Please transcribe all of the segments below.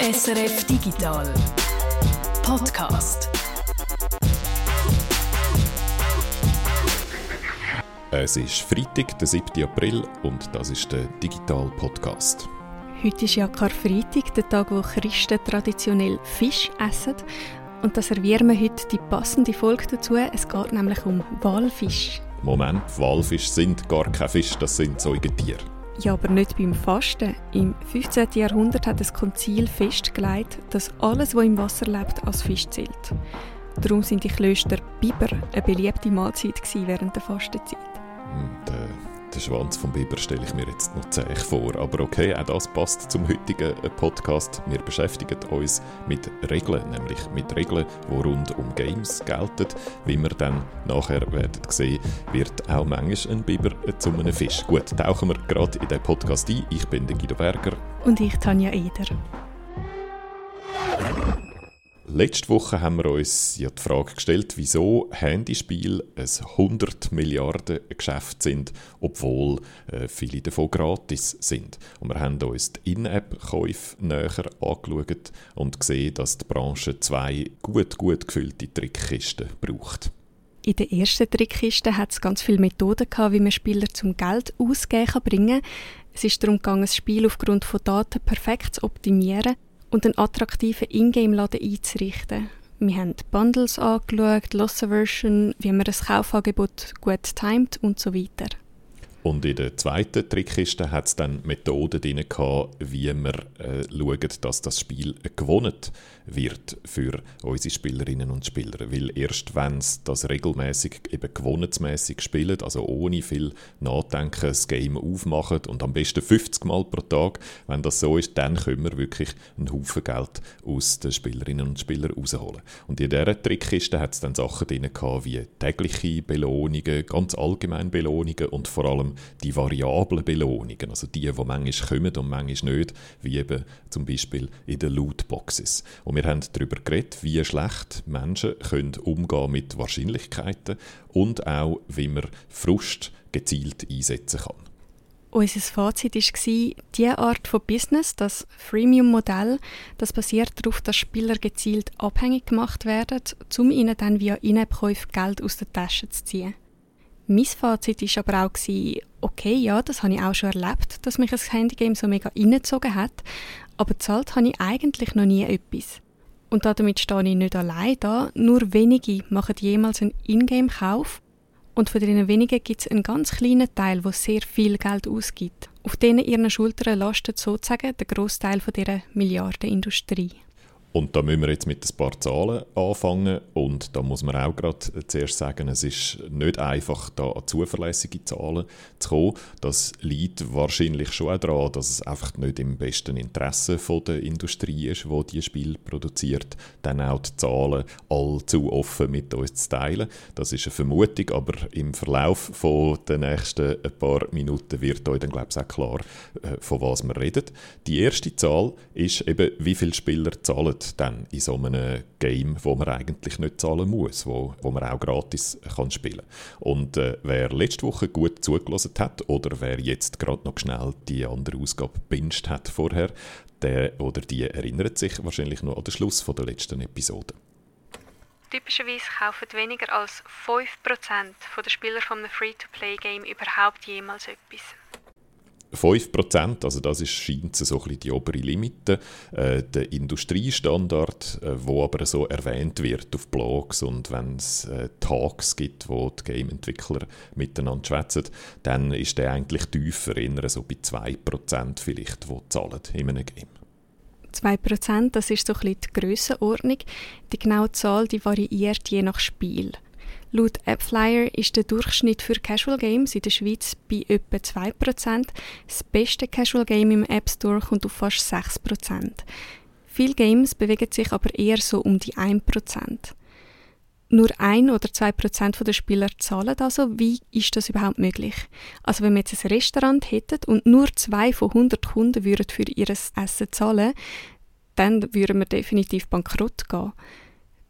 SRF Digital Podcast. Es ist Freitag, der 7. April und das ist der Digital Podcast. Heute ist ja Karfreitag, der Tag, wo Christen traditionell Fisch essen. Und da servieren wir heute die passende Folge dazu. Es geht nämlich um Walfisch. Moment, Walfisch sind gar kein Fisch, das sind Säugetiere. Ja, aber nicht beim Fasten. Im 15. Jahrhundert hat das Konzil festgelegt, dass alles, was im Wasser lebt, als Fisch zählt. Darum sind die Klöster Biber eine beliebte Mahlzeit während der Fastenzeit. Hm, der, den Schwanz vom Biber stelle ich mir jetzt noch zäh vor. Aber okay, auch das passt zum heutigen äh, Podcast. Wir beschäftigen uns mit Regeln, nämlich mit Regeln, die rund um Games gelten. Wie wir dann nachher werden sehen, wird auch manchmal ein Biber zu einem Fisch. Gut, tauchen wir gerade in den Podcast ein. Ich bin der Guido Berger. Und ich, Tanja Eder. Letzte Woche haben wir uns ja die Frage gestellt, wieso Handyspiele ein 100 Milliarden Geschäft sind, obwohl äh, viele davon gratis sind. Und wir haben uns die In-App-Käufe näher angeschaut und gesehen, dass die Branche zwei gut, gut gefüllte Trickkisten braucht. In der ersten Trickkiste hat es ganz viele Methoden gehabt, wie man Spieler zum Geld ausgeben kann bringen. Es ist darum gegangen, das Spiel aufgrund von Daten perfekt zu optimieren und einen attraktiven Ingame-Laden einzurichten. Wir haben Bundles angeschaut, Loss Version, wie man das Kaufangebot gut timet und so weiter. Und in der zweiten Trickkiste hat es dann Methoden drin wie wir äh, schauen, dass das Spiel gewonnen wird für unsere Spielerinnen und Spieler. Weil erst wenn sie das regelmäßig eben gewonnensmäßig spielen, also ohne viel Nachdenken das Game aufmachen und am besten 50 Mal pro Tag, wenn das so ist, dann können wir wirklich einen Haufen Geld aus den Spielerinnen und Spielern rausholen. Und in dieser Trickkiste hat es dann Sachen drin wie tägliche Belohnungen, ganz allgemein Belohnungen und vor allem die variablen Belohnungen, also die, die manchmal kommen und manchmal nicht, wie eben zum Beispiel in den Lootboxes. Und wir haben darüber geredet, wie schlecht Menschen können umgehen mit Wahrscheinlichkeiten und auch, wie man Frust gezielt einsetzen kann. Unser Fazit war, diese Art von Business, das Freemium-Modell, das basiert darauf, dass Spieler gezielt abhängig gemacht werden, um ihnen dann via In-App-Käufe Geld aus der Tasche zu ziehen. Mein Fazit war aber auch, okay, ja, das habe ich auch schon erlebt, dass mich ein Handygame so mega reingezogen hat, aber zahlt habe ich eigentlich noch nie etwas. Und damit stehe ich nicht allein da, nur wenige machen jemals einen Ingame-Kauf und von diesen wenigen gibt es einen ganz kleinen Teil, der sehr viel Geld ausgibt. Auf denen ihren Schultern lastet sozusagen der Großteil dieser Milliardenindustrie. Und da müssen wir jetzt mit ein paar Zahlen anfangen. Und da muss man auch gerade zuerst sagen, es ist nicht einfach, da an zuverlässige Zahlen zu kommen. Das liegt wahrscheinlich schon auch daran, dass es einfach nicht im besten Interesse der Industrie ist, die dieses Spiel produziert, dann auch die Zahlen allzu offen mit uns zu teilen. Das ist eine Vermutung, aber im Verlauf den nächsten paar Minuten wird euch dann, glaube ich, auch klar, äh, von was wir reden. Die erste Zahl ist eben, wie viele Spieler zahlen dann in so einem Game, wo man eigentlich nicht zahlen muss, wo, wo man auch gratis kann spielen Und äh, wer letzte Woche gut zugelassen hat oder wer jetzt gerade noch schnell die andere Ausgabe binged hat vorher, der oder die erinnert sich wahrscheinlich noch an den Schluss von der letzten Episode. Typischerweise kaufen weniger als 5% der Spieler von einem Free-to-Play-Game überhaupt jemals etwas. 5%, also das ist, scheint so ein die obere Limite. Äh, der Industriestandard, äh, wo aber so erwähnt wird auf Blogs und wenn es äh, Talks gibt, wo die Game-Entwickler miteinander schwätzen, dann ist der eigentlich tiefer, eher so bei 2% vielleicht, wo zahlen in einem Game. 2%, das ist so ein bisschen die Grössenordnung. Die genaue Zahl die variiert je nach Spiel. Laut AppFlyer ist der Durchschnitt für Casual Games in der Schweiz bei etwa 2%. Das beste Casual Game im App Store kommt auf fast 6%. Viele Games bewegen sich aber eher so um die 1%. Nur ein oder zwei Prozent der Spieler zahlen also. Wie ist das überhaupt möglich? Also wenn wir jetzt ein Restaurant hätten und nur zwei von 100 Kunden würden für ihr Essen zahlen, dann würden wir definitiv bankrott gehen.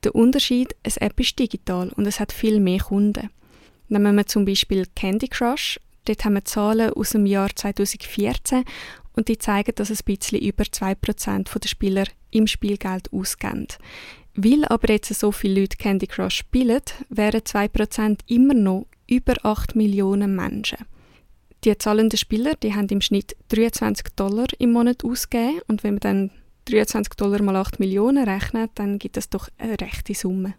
Der Unterschied, eine App ist digital und es hat viel mehr Kunden. Nehmen wir zum Beispiel Candy Crush. Dort haben wir Zahlen aus dem Jahr 2014 und die zeigen, dass ein bisschen über 2% der Spieler im Spiel Geld ausgeben. Weil aber jetzt so viele Leute Candy Crush spielen, wären 2% immer noch über 8 Millionen Menschen. Die zahlenden Spieler die haben im Schnitt 23 Dollar im Monat ausgegeben und wenn man dann 23 Dollar mal 8 Millionen rechnet, dann gibt das doch eine rechte Summe.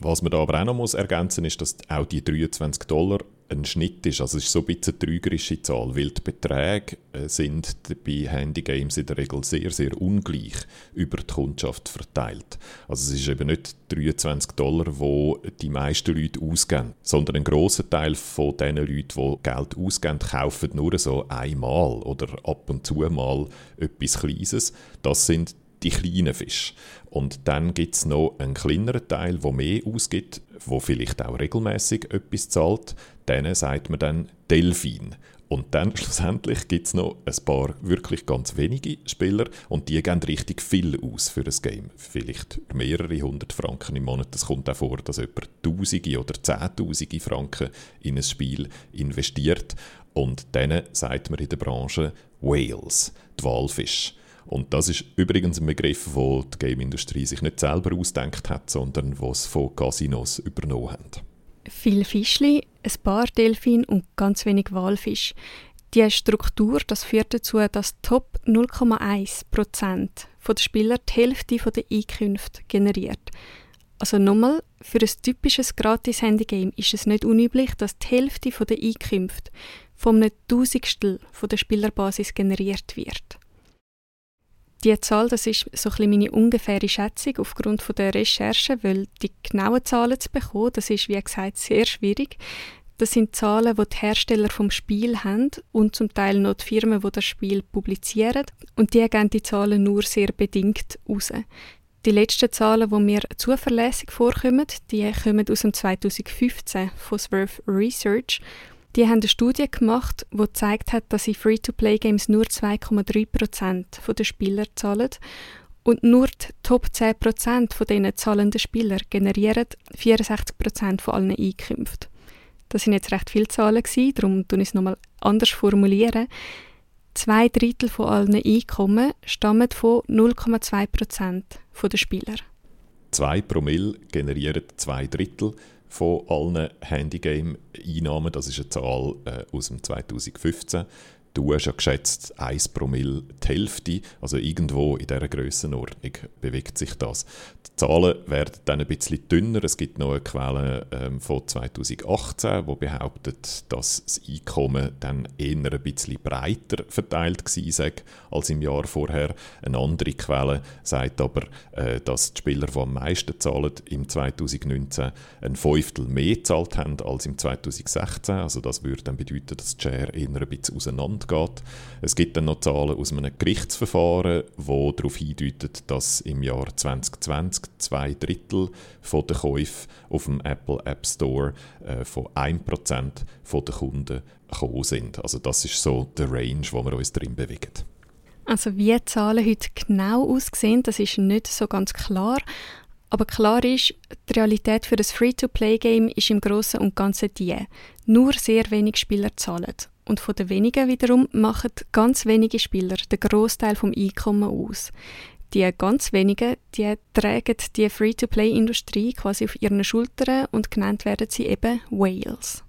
Was man da aber auch noch muss ergänzen muss, ist, dass auch die 23 Dollar ein Schnitt ist. Also es ist so ein bisschen eine trügerische Zahl, weil die Beträge äh, sind bei Handygames in der Regel sehr, sehr ungleich über die Kundschaft verteilt. Also es ist eben nicht 23 Dollar, wo die meisten Leute ausgeben, sondern ein großer Teil von den Leuten, die Geld ausgeben, kaufen nur so einmal oder ab und zu mal etwas Kleines. Das sind die kleinen Fische. Und dann gibt es noch einen kleineren Teil, der mehr ausgibt, wo vielleicht auch regelmäßig etwas zahlt. Denen sagt man dann Delfin. Und dann schlussendlich gibt es noch ein paar wirklich ganz wenige Spieler und die geben richtig viel aus für ein Game. Vielleicht mehrere hundert Franken im Monat. Es kommt auch vor, dass jemand Tausende oder Zehntausende Franken in ein Spiel investiert. Und denen sagt man in der Branche Whales, die Walfisch. Und das ist übrigens ein Begriff, wo die Game-Industrie sich nicht selber ausdenkt hat, sondern was von Casinos übernommen hat. Viele Fischli, ein paar Delfin und ganz wenig Walfisch. Die Struktur das führt dazu, dass Top 0,1% der Spieler die Hälfte der Einkünfte generiert. Also nochmal, für ein typisches Gratis-Handy-Game ist es nicht unüblich, dass die Hälfte der Einkünfte vom einem Tausendstel der Spielerbasis generiert wird. Die Zahl, das ist so ein meine ungefähre Schätzung aufgrund von der Recherche, weil die genauen Zahlen zu bekommen, das ist wie gesagt sehr schwierig. Das sind Zahlen, die die Hersteller vom Spiel haben und zum Teil noch die Firmen, die das Spiel publizieren. Und die geben die Zahlen nur sehr bedingt raus. Die letzten Zahlen, die mir zuverlässig vorkommen, die kommen aus dem 2015 von Swerve Research. Die haben eine Studie gemacht, die gezeigt hat, dass in Free-to-Play-Games nur 2,3% der Spieler zahlen und nur die Top 10% von diesen zahlenden Spieler generieren 64% von allen Einkünften. Das sind jetzt recht viele Zahlen gewesen, darum tun ich es nochmal anders formulieren. Zwei Drittel von allen Einkommen stammen von 0,2% der Spieler. Zwei Promille generieren zwei Drittel von allen Handygame-Einnahmen. Das ist eine Zahl äh, aus dem 2015. Du hast ja geschätzt 1 Promille die Hälfte, also irgendwo in dieser Grössenordnung bewegt sich das. Die Zahlen werden dann ein bisschen dünner. Es gibt noch eine Quelle ähm, von 2018, die behauptet, dass das Einkommen dann eher ein bisschen breiter verteilt war als im Jahr vorher. Eine andere Quelle sagt aber, äh, dass die Spieler, die am meisten zahlen, im 2019 ein Fünftel mehr gezahlt haben als im 2016. Also das würde dann bedeuten, dass die Share eher ein bisschen auseinander geht. Es gibt dann noch Zahlen aus einem Gerichtsverfahren, wo darauf hindeuten, dass im Jahr 2020 zwei Drittel von den Käufen auf dem Apple App Store äh, von 1% von den Kunden gekommen sind. Also das ist so der Range, wo wir uns drin bewegen. Also wie die Zahlen heute genau aussehen, das ist nicht so ganz klar. Aber klar ist, die Realität für das Free-to-Play-Game ist im Großen und Ganzen die. Nur sehr wenig Spieler zahlen. Und von den wenigen wiederum machen ganz wenige Spieler den Großteil vom Einkommen aus. Die ganz wenigen, die tragen die Free-to-Play-Industrie quasi auf ihren Schultern und genannt werden sie eben Whales.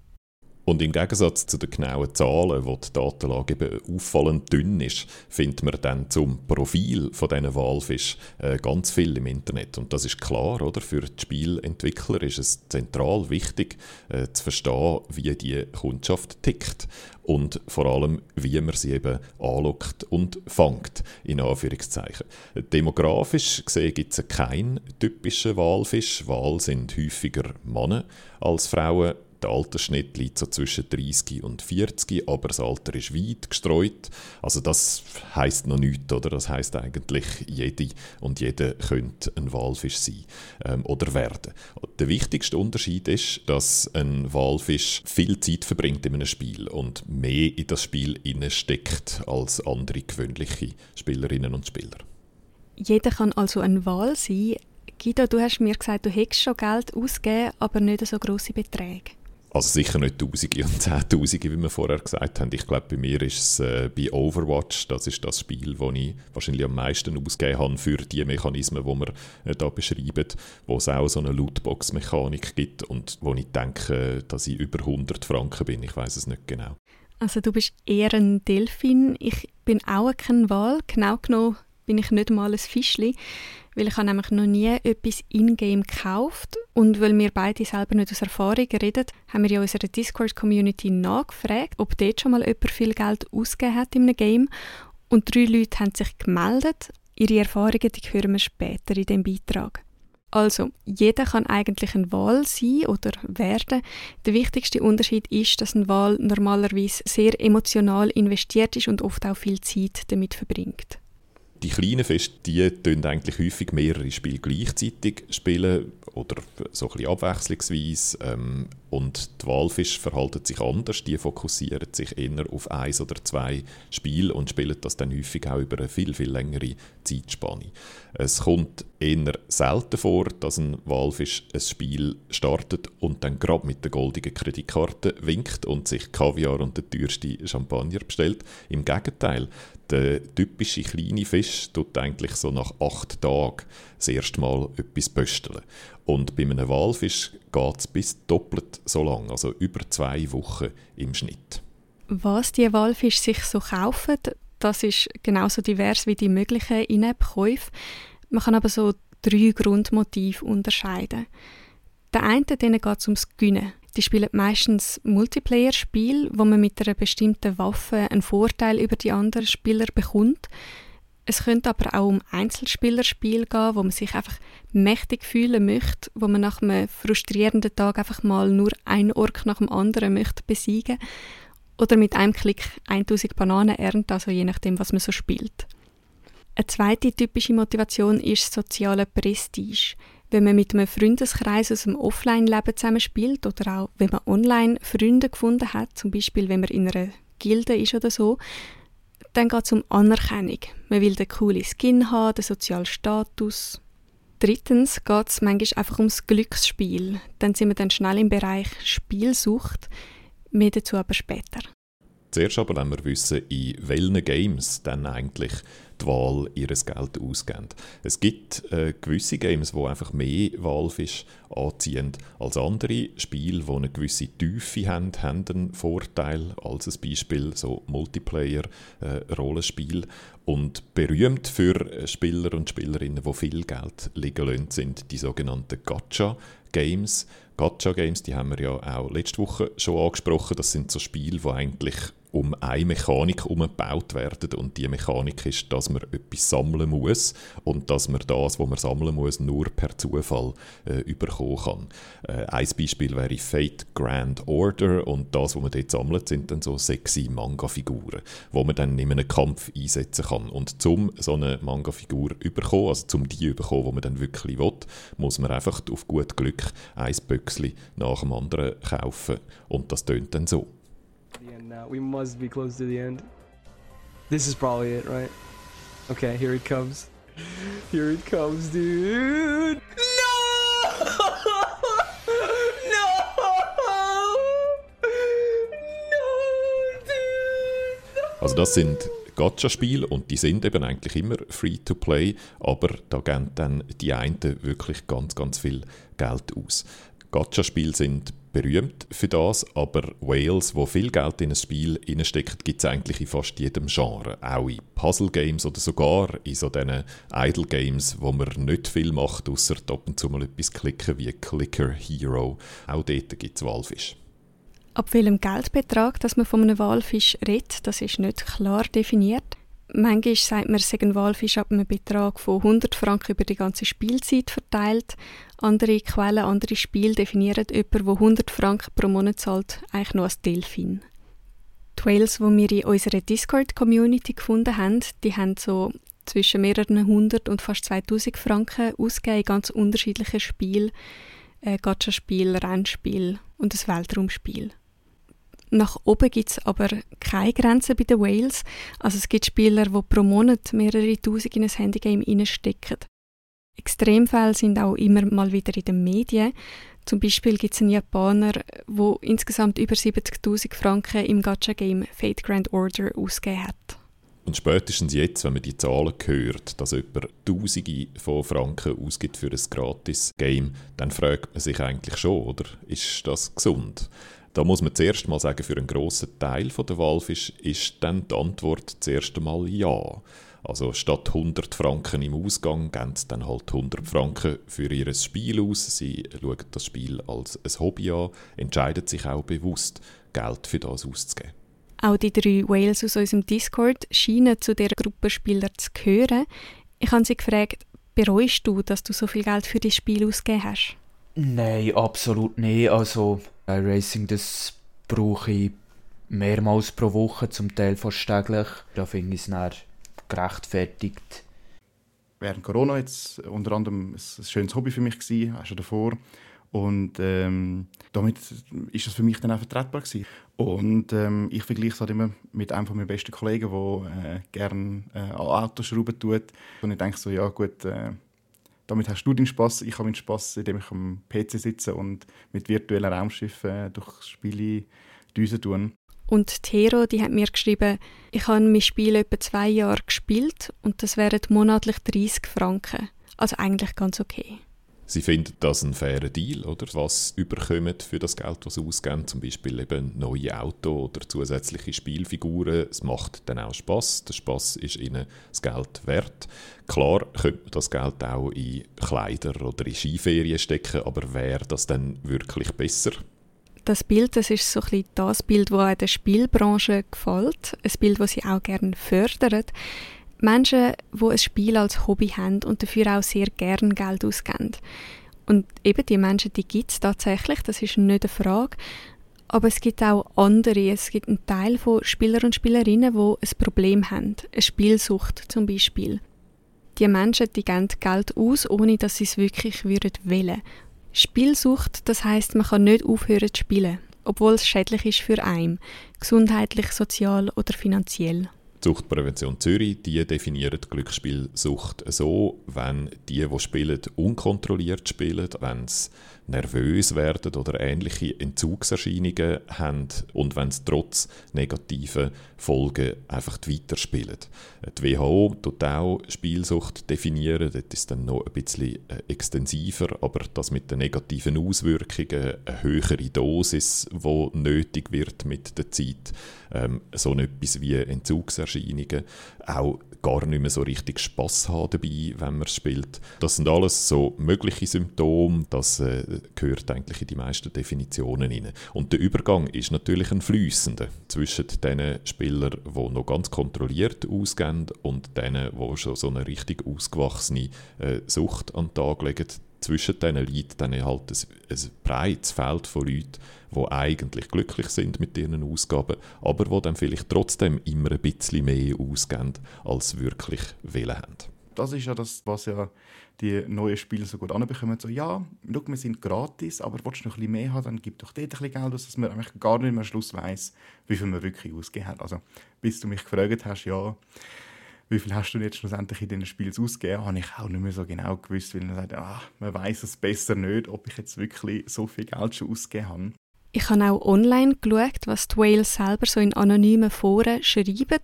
Und im Gegensatz zu den genauen Zahlen, wo die Datenlage eben auffallend dünn ist, findet man dann zum Profil von diesen Walfisch äh, ganz viel im Internet. Und das ist klar, oder? Für die Spielentwickler ist es zentral wichtig, äh, zu verstehen, wie die Kundschaft tickt. Und vor allem, wie man sie eben anlockt und fangt, in Anführungszeichen. Demografisch gesehen gibt es keinen typischen Walfisch. Wal sind häufiger Männer als Frauen der Altersschnitt liegt so zwischen 30 und 40, aber das Alter ist weit gestreut. Also das heißt noch nichts, oder? Das heißt eigentlich, jede und jeder könnte ein Walfisch sein ähm, oder werden. Der wichtigste Unterschied ist, dass ein Walfisch viel Zeit verbringt in einem Spiel und mehr in das Spiel steckt als andere gewöhnliche Spielerinnen und Spieler. Jeder kann also ein Wal sein. Guido, du hast mir gesagt, du hättest schon Geld ausgegeben, aber nicht so große Beträge. Also sicher nicht Tausende und Zehntausende, wie wir vorher gesagt haben. Ich glaube, bei mir ist es äh, bei Overwatch, das ist das Spiel, wo ich wahrscheinlich am meisten ausgegeben habe für die Mechanismen, die wir äh, beschreiben, wo es auch so eine Lootbox-Mechanik gibt und wo ich denke, dass ich über 100 Franken bin. Ich weiß es nicht genau. Also du bist eher ein Delfin. Ich bin auch kein Wal. Genau genommen bin ich nicht mal ein Fischli weil ich habe nämlich noch nie etwas in-game gekauft und weil wir beide selber nicht aus Erfahrung reden, haben wir ja unserer Discord-Community nachgefragt, ob dort schon mal jemand viel Geld ausgegeben hat in einem Game und drei Leute haben sich gemeldet. Ihre Erfahrungen die hören wir später in dem Beitrag. Also, jeder kann eigentlich ein Wahl sein oder werden. Der wichtigste Unterschied ist, dass ein Wahl normalerweise sehr emotional investiert ist und oft auch viel Zeit damit verbringt die kleinen Feste, die tun eigentlich häufig mehrere Spiele gleichzeitig spielen oder so ein bisschen abwechslungsweise. Ähm, und die Walfisch verhalten sich anders. Die fokussieren sich eher auf eins oder zwei Spiele und spielen das dann häufig auch über eine viel, viel längere Zeitspanne. Es kommt eher selten vor, dass ein Walfisch ein Spiel startet und dann gerade mit der goldigen Kreditkarte winkt und sich Kaviar und der teuerste Champagner bestellt. Im Gegenteil, der typische kleine Fisch tut eigentlich so nach acht Tagen das erste Mal etwas pösteln. Und bei einem Walfisch geht es bis doppelt so lang, also über zwei Wochen im Schnitt. Was die Walfische sich so kaufen, das ist genauso divers wie die möglichen In-App-Käufe. Man kann aber so drei Grundmotive unterscheiden. Der eine denen geht es ums Gewinnen. Die spielen meistens Multiplayer-Spiele, wo man mit einer bestimmten Waffe einen Vorteil über die anderen Spieler bekommt. Es könnte aber auch um Einzelspielerspiele gehen, wo man sich einfach mächtig fühlen möchte, wo man nach einem frustrierenden Tag einfach mal nur ein Ork nach dem anderen möchte besiegen oder mit einem Klick 1000 Bananen ernten, also je nachdem, was man so spielt. Eine zweite typische Motivation ist soziale Prestige wenn man mit einem Freundeskreis aus dem Offline-Leben zusammenspielt oder auch wenn man online Freunde gefunden hat, zum Beispiel wenn man in einer Gilde ist oder so, dann geht es um Anerkennung. Man will den coolen Skin haben, den sozialen Status. Drittens geht es manchmal einfach ums Glücksspiel. Dann sind wir dann schnell im Bereich Spielsucht. Mehr dazu aber später. Zuerst aber wollen wir wissen, in welchen Games dann eigentlich die Wahl ihres Geld ausgeben. Es gibt äh, gewisse Games, die einfach mehr Walfisch anziehen als andere. Spiele, die eine gewisse Tiefe haben, haben einen Vorteil. Als ein Beispiel so Multiplayer-Rollenspiel. Äh, und berühmt für Spieler und Spielerinnen, die viel Geld liegen lassen, sind die sogenannten Gacha-Games. Gacha-Games, die haben wir ja auch letzte Woche schon angesprochen. Das sind so Spiele, die eigentlich um eine Mechanik umgebaut werden und die Mechanik ist, dass man etwas sammeln muss und dass man das, was man sammeln muss, nur per Zufall äh, überkommen kann. Äh, ein Beispiel wäre Fate Grand Order und das, was man dort sammelt, sind dann so sexy Manga-Figuren, wo man dann in einem Kampf einsetzen kann. Und zum so eine Manga-Figur überkommen, also zum die überkommen, wo man dann wirklich will, muss man einfach auf gut Glück ein Böckchen nach dem anderen kaufen und das tönt dann so. Now. We must be close to the end. This is probably it, right? Okay, here it comes. Here it comes, dude. No! no! No, dude! Also das sind Gacha-Spiele und die sind eben eigentlich immer free to play, aber da geben dann die einen wirklich ganz, ganz viel Geld aus. Gacha-Spiele sind berühmt für das, aber Wales, wo viel Geld in ein Spiel steckt, gibt es eigentlich in fast jedem Genre. Auch in Puzzle-Games oder sogar in so diesen Idle-Games, wo man nicht viel macht, außer ab und zu mal etwas klicken wie Clicker Hero. Auch dort gibt es Walfisch. Ab welchem Geldbetrag, dass man von einem Walfisch redet, das ist nicht klar definiert. Manchmal sagt man, es ein Walfisch ab einem Betrag von 100 Franken über die ganze Spielzeit verteilt. Andere Quellen, andere Spiele definieren jemanden, der 100 Franken pro Monat zahlt, eigentlich nur als Delfin. Die Whales, die wir in unserer Discord-Community gefunden haben, die haben so zwischen mehreren hundert und fast 2000 Franken ausgegeben in ganz unterschiedlichen Spielen. Äh, Gacha-Spiel, Rennspiel und ein Weltraumspiel. Nach oben gibt es aber keine Grenzen bei den Whales. Also es gibt Spieler, die pro Monat mehrere Tausend in ein Handygame reinstecken. Extremfälle sind auch immer mal wieder in den Medien. Zum Beispiel gibt es einen Japaner, der insgesamt über 70.000 Franken im Gacha-Game Fate Grand Order ausgegeben hat. Und spätestens jetzt, wenn man die Zahlen hört, dass jemand Tausende von Franken ausgibt für ein Gratis-Game, dann fragt man sich eigentlich schon, oder? Ist das gesund? Da muss man zuerst mal sagen, für einen grossen Teil der Valve ist, dann die Antwort zuerst einmal ja. Also statt 100 Franken im Ausgang geben sie dann halt 100 Franken für ihr Spiel aus. Sie schauen das Spiel als ein Hobby an, entscheiden sich auch bewusst, Geld für das auszugeben. Auch die drei Whales aus unserem Discord scheinen zu dieser Gruppe Spieler zu gehören. Ich habe sie gefragt, bereust du, dass du so viel Geld für das Spiel ausgegeben hast? Nein, absolut nicht. Also, Racing, das brauche ich mehrmals pro Woche, zum Teil fast täglich. Da finde ich es gerechtfertigt. Während Corona jetzt unter anderem ein schönes Hobby für mich gewesen, auch schon davor. Und ähm, damit ist das für mich dann auch vertretbar gewesen. Und ähm, ich vergleiche es halt immer mit einem von meinen besten Kollegen, der äh, gerne äh, an Autos schrauben tut. Und ich denke so, ja gut, äh, damit hast du deinen Spaß, ich habe meinen Spaß, indem ich am PC sitze und mit virtuellen Raumschiffen durch Spiele düsen tun. Und Tero, die hat mir geschrieben, ich habe mein Spiel etwa zwei Jahre gespielt und das wären monatlich 30 Franken. Also eigentlich ganz okay. Sie finden das ein fairer Deal, oder? Was überkommen für das Geld, das sie ausgeben, zum Beispiel eben neue Auto oder zusätzliche Spielfiguren. Es macht dann auch Spaß. Der Spaß ist ihnen das Geld wert. Klar könnte man das Geld auch in Kleider oder in Skiferien stecken, aber wäre das dann wirklich besser? das Bild, das ist so ein das Bild, das der Spielbranche gefällt. Ein Bild, das sie auch gerne fördert. Menschen, die ein Spiel als Hobby haben und dafür auch sehr gerne Geld ausgeben. Und eben die Menschen, die gibt es tatsächlich, das ist nicht eine Frage. Aber es gibt auch andere. Es gibt einen Teil von Spielern und Spielerinnen, die ein Problem haben. Eine Spielsucht zum Beispiel. Die Menschen, die geben Geld aus, ohne dass sie es wirklich würden wollen. Spielsucht, das heißt, man kann nicht aufhören zu spielen, obwohl es schädlich ist für einen, gesundheitlich, sozial oder finanziell. Suchtprävention Zürich, die definiert Glücksspielsucht so, wenn die, die spielen, unkontrolliert spielen, wenn sie nervös werden oder ähnliche Entzugserscheinungen haben und wenn sie trotz negativen Folgen einfach weiterspielen. Die WHO tut auch Spielsucht definieren, das ist dann noch ein bisschen äh, extensiver, aber das mit den negativen Auswirkungen, eine höhere Dosis, die nötig wird mit der Zeit, ähm, so etwas wie Entzugserscheinungen, auch gar nicht mehr so richtig Spaß haben dabei, wenn man spielt. Das sind alles so mögliche Symptome, das äh, gehört eigentlich in die meisten Definitionen rein. Und der Übergang ist natürlich ein fließender zwischen den Spielern, die noch ganz kontrolliert ausgehen und denen, die schon so eine richtig ausgewachsene äh, Sucht an den Tag legen zwischen diesen liegt dann halt ein, ein breites Feld von Leuten, die eigentlich glücklich sind mit ihren Ausgaben, aber die dann vielleicht trotzdem immer ein bisschen mehr ausgeben, als wirklich Willen haben. Das ist ja das, was ja die neuen Spiele so gut anbekommen. So, ja, schau, wir sind gratis, aber willst du noch ein bisschen mehr haben, dann gib doch dort ein bisschen Geld aus, dass man eigentlich gar nicht mehr am Schluss weiss, wie viel man wirklich ausgegeben hat. Also, bis du mich gefragt hast, ja, wie viel hast du jetzt schlussendlich in diesen Spielen ausgegeben, habe ich auch nicht mehr so genau gewusst, weil man sagt, ah, man weiß es besser nicht, ob ich jetzt wirklich so viel Geld schon ausgegeben habe. Ich habe auch online geschaut, was die Whales selber so in anonymen Foren schreiben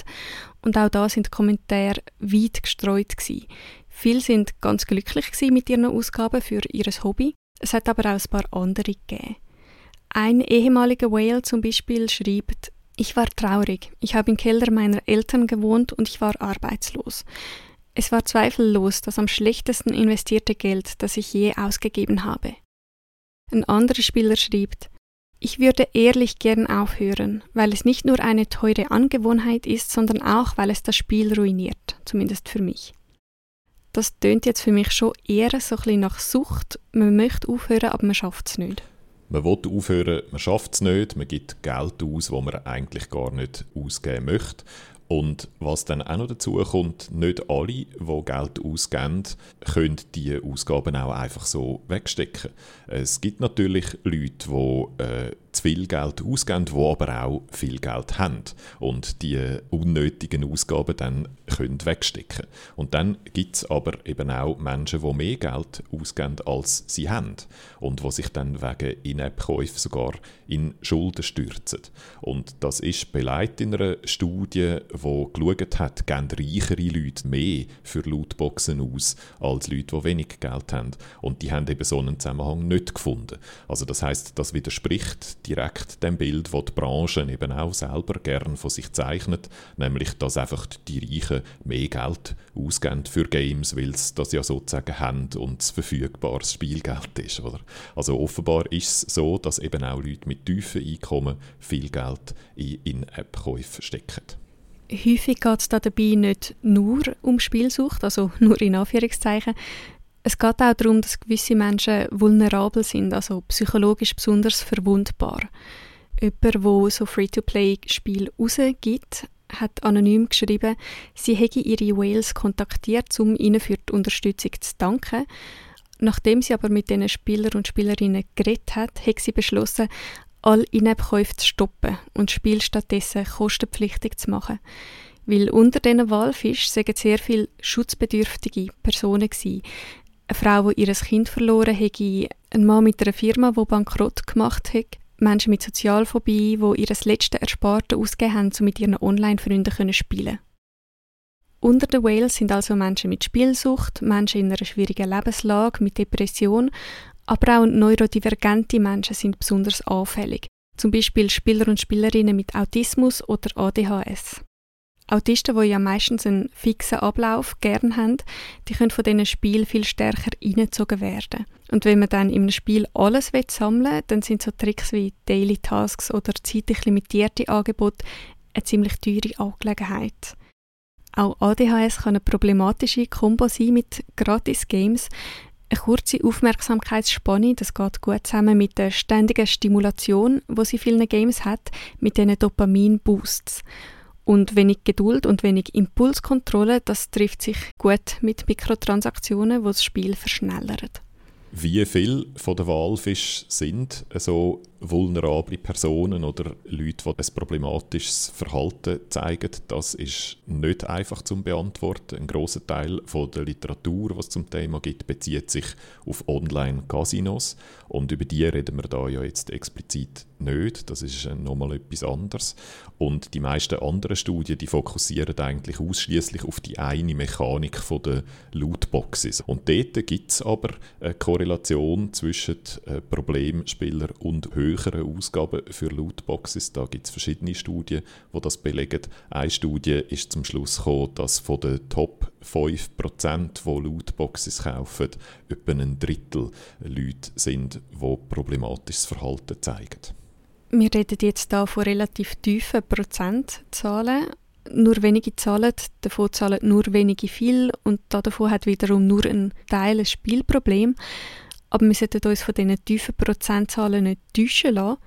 und auch da sind die Kommentare weit gestreut gewesen. Viele sind ganz glücklich mit ihren Ausgaben für ihr Hobby. Es hat aber auch ein paar andere gegeben. Ein ehemaliger Whale zum Beispiel schreibt, ich war traurig. Ich habe im Keller meiner Eltern gewohnt und ich war arbeitslos. Es war zweifellos das am schlechtesten investierte Geld, das ich je ausgegeben habe. Ein anderer Spieler schrieb, ich würde ehrlich gern aufhören, weil es nicht nur eine teure Angewohnheit ist, sondern auch, weil es das Spiel ruiniert, zumindest für mich. Das tönt jetzt für mich schon eher so ein bisschen nach Sucht. Man möchte aufhören, aber man schafft es nicht. Man will aufhören, man schafft es nicht, man gibt Geld aus, das man eigentlich gar nicht ausgeben möchte. Und was dann auch noch dazu kommt, nicht alle, die Geld ausgeben, können diese Ausgaben auch einfach so wegstecken. Es gibt natürlich Leute, die äh, zu viel Geld ausgeben, die aber auch viel Geld haben. Und die unnötigen Ausgaben dann können wegstecken Und dann gibt es aber eben auch Menschen, die mehr Geld ausgeben, als sie haben und die sich dann wegen In-App-Käufen sogar in Schulden stürzen. Und das ist beleidigt in einer Studie, die geschaut hat, geben reichere Leute mehr für Lootboxen aus als Leute, die wenig Geld haben. Und die haben eben so einen Zusammenhang nicht gefunden. Also das heißt, das widerspricht direkt dem Bild, das die Branche eben auch selber gern von sich zeichnet, nämlich, dass einfach die Reichen mehr Geld ausgeben für Games, weil sie das ja sozusagen haben und es verfügbares Spielgeld ist. Oder? Also offenbar ist es so, dass eben auch Leute mit tiefen Einkommen viel Geld in In-App-Käufe stecken. Häufig geht es dabei nicht nur um Spielsucht, also nur in Anführungszeichen. Es geht auch darum, dass gewisse Menschen vulnerabel sind, also psychologisch besonders verwundbar. Jemand, der so Free-to-Play-Spiele rausgibt, hat anonym geschrieben, sie hätte ihre Whales kontaktiert, um ihnen für die Unterstützung zu danken. Nachdem sie aber mit den Spieler und Spielerinnen geredet hat, hat sie beschlossen, alle In-App-Käufe zu stoppen und das Spiel stattdessen kostenpflichtig zu machen. Weil unter diesen Walfischen sind sehr viele schutzbedürftige Personen gewesen. Eine Frau, die ihr Kind verloren hat, ein Mann mit einer Firma, die bankrott gemacht hat, Menschen mit Sozialphobie, die ihr letztes Ersparte ausgegeben haben, um mit ihren Online-Freunden spielen. Unter den Whales sind also Menschen mit Spielsucht, Menschen in einer schwierigen Lebenslage, mit Depression, aber auch neurodivergente Menschen sind besonders anfällig, zum Beispiel Spieler und Spielerinnen mit Autismus oder ADHS. Autisten, die ja meistens einen fixen Ablauf gern haben, die können von diesen Spielen viel stärker reingezogen werden. Und wenn man dann einem Spiel alles sammeln will, dann sind so Tricks wie Daily Tasks oder zeitlich limitierte Angebote eine ziemlich teure Angelegenheit. Auch ADHS kann eine problematische Kombo sein mit Gratis-Games. Eine kurze Aufmerksamkeitsspanne, das geht gut zusammen mit der ständigen Stimulation, wo sie vielen Games hat, mit diesen Dopamin-Boosts. Und wenig Geduld und wenig Impulskontrolle, das trifft sich gut mit Mikrotransaktionen, die das Spiel verschnellern. Wie viele von den Walfischen sind so vulnerable Personen oder Leute, die ein problematisches Verhalten zeigen, das ist nicht einfach zu beantworten. Ein großer Teil von der Literatur, was zum Thema gibt, bezieht sich auf Online-Casinos und über die reden wir da ja jetzt explizit nicht. Das ist nochmal etwas anderes. Und die meisten anderen Studien, die fokussieren eigentlich ausschließlich auf die eine Mechanik von der Lootboxes. Und dort gibt es aber eine Korrelation zwischen äh, Problemspieler und höheren höheren Ausgaben für Lootboxes. Da gibt es verschiedene Studien, die das belegen. Eine Studie ist zum Schluss gekommen, dass von den Top 5%, die Lootboxes kaufen, etwa ein Drittel Leute sind, die problematisches Verhalten zeigen. Wir reden jetzt hier von relativ tiefen Prozentzahlen. Nur wenige zahlen, davon zahlen nur wenige viel und davon hat wiederum nur ein Teil ein Spielproblem. Aber wir sollten uns von diesen tiefen Prozentzahlen nicht täuschen lassen.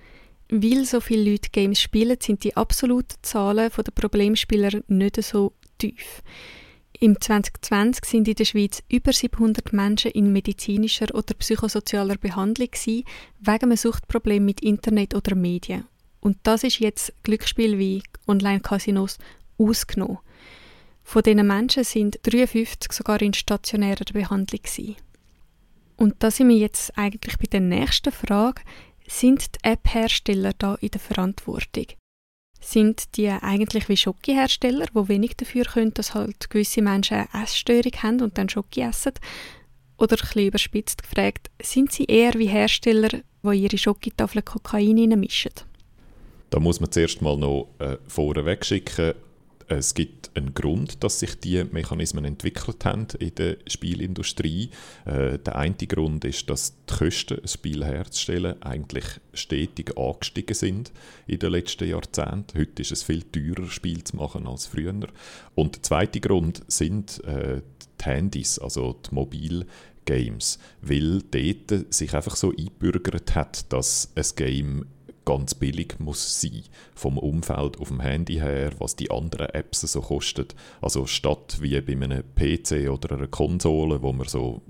Weil so viele Leute Games spielen, sind die absoluten Zahlen der Problemspieler nicht so tief. Im 2020 sind in der Schweiz über 700 Menschen in medizinischer oder psychosozialer Behandlung gewesen, wegen einem Suchtproblem mit Internet oder Medien. Und das ist jetzt Glücksspiel wie Online-Casinos ausgenommen. Von diesen Menschen sind 53 sogar in stationärer Behandlung gewesen. Und da sind wir jetzt eigentlich bei der nächsten Frage. Sind die App-Hersteller da in der Verantwortung? Sind die eigentlich wie Schoki-Hersteller, die wenig dafür können, dass halt gewisse Menschen eine Essstörung haben und dann Schoki essen? Oder ein bisschen überspitzt gefragt, sind sie eher wie Hersteller, die ihre Schokitafeln Kokain mischen? Da muss man zuerst mal noch äh, vorweg schicken, es gibt einen Grund, dass sich die Mechanismen entwickelt haben in der Spielindustrie. Äh, der eine Grund ist, dass die Kosten, ein Spiel herzustellen, eigentlich stetig angestiegen sind in den letzten Jahrzehnten. Heute ist es viel teurer, Spiel zu machen als früher. Und der zweite Grund sind äh, die Handys, also die Mobil Games, weil dort sich einfach so einbürgert hat, dass ein Game ganz billig muss sein vom Umfeld auf dem Handy her, was die anderen Apps so kosten. Also statt wie bei einem PC oder einer Konsole, wo man so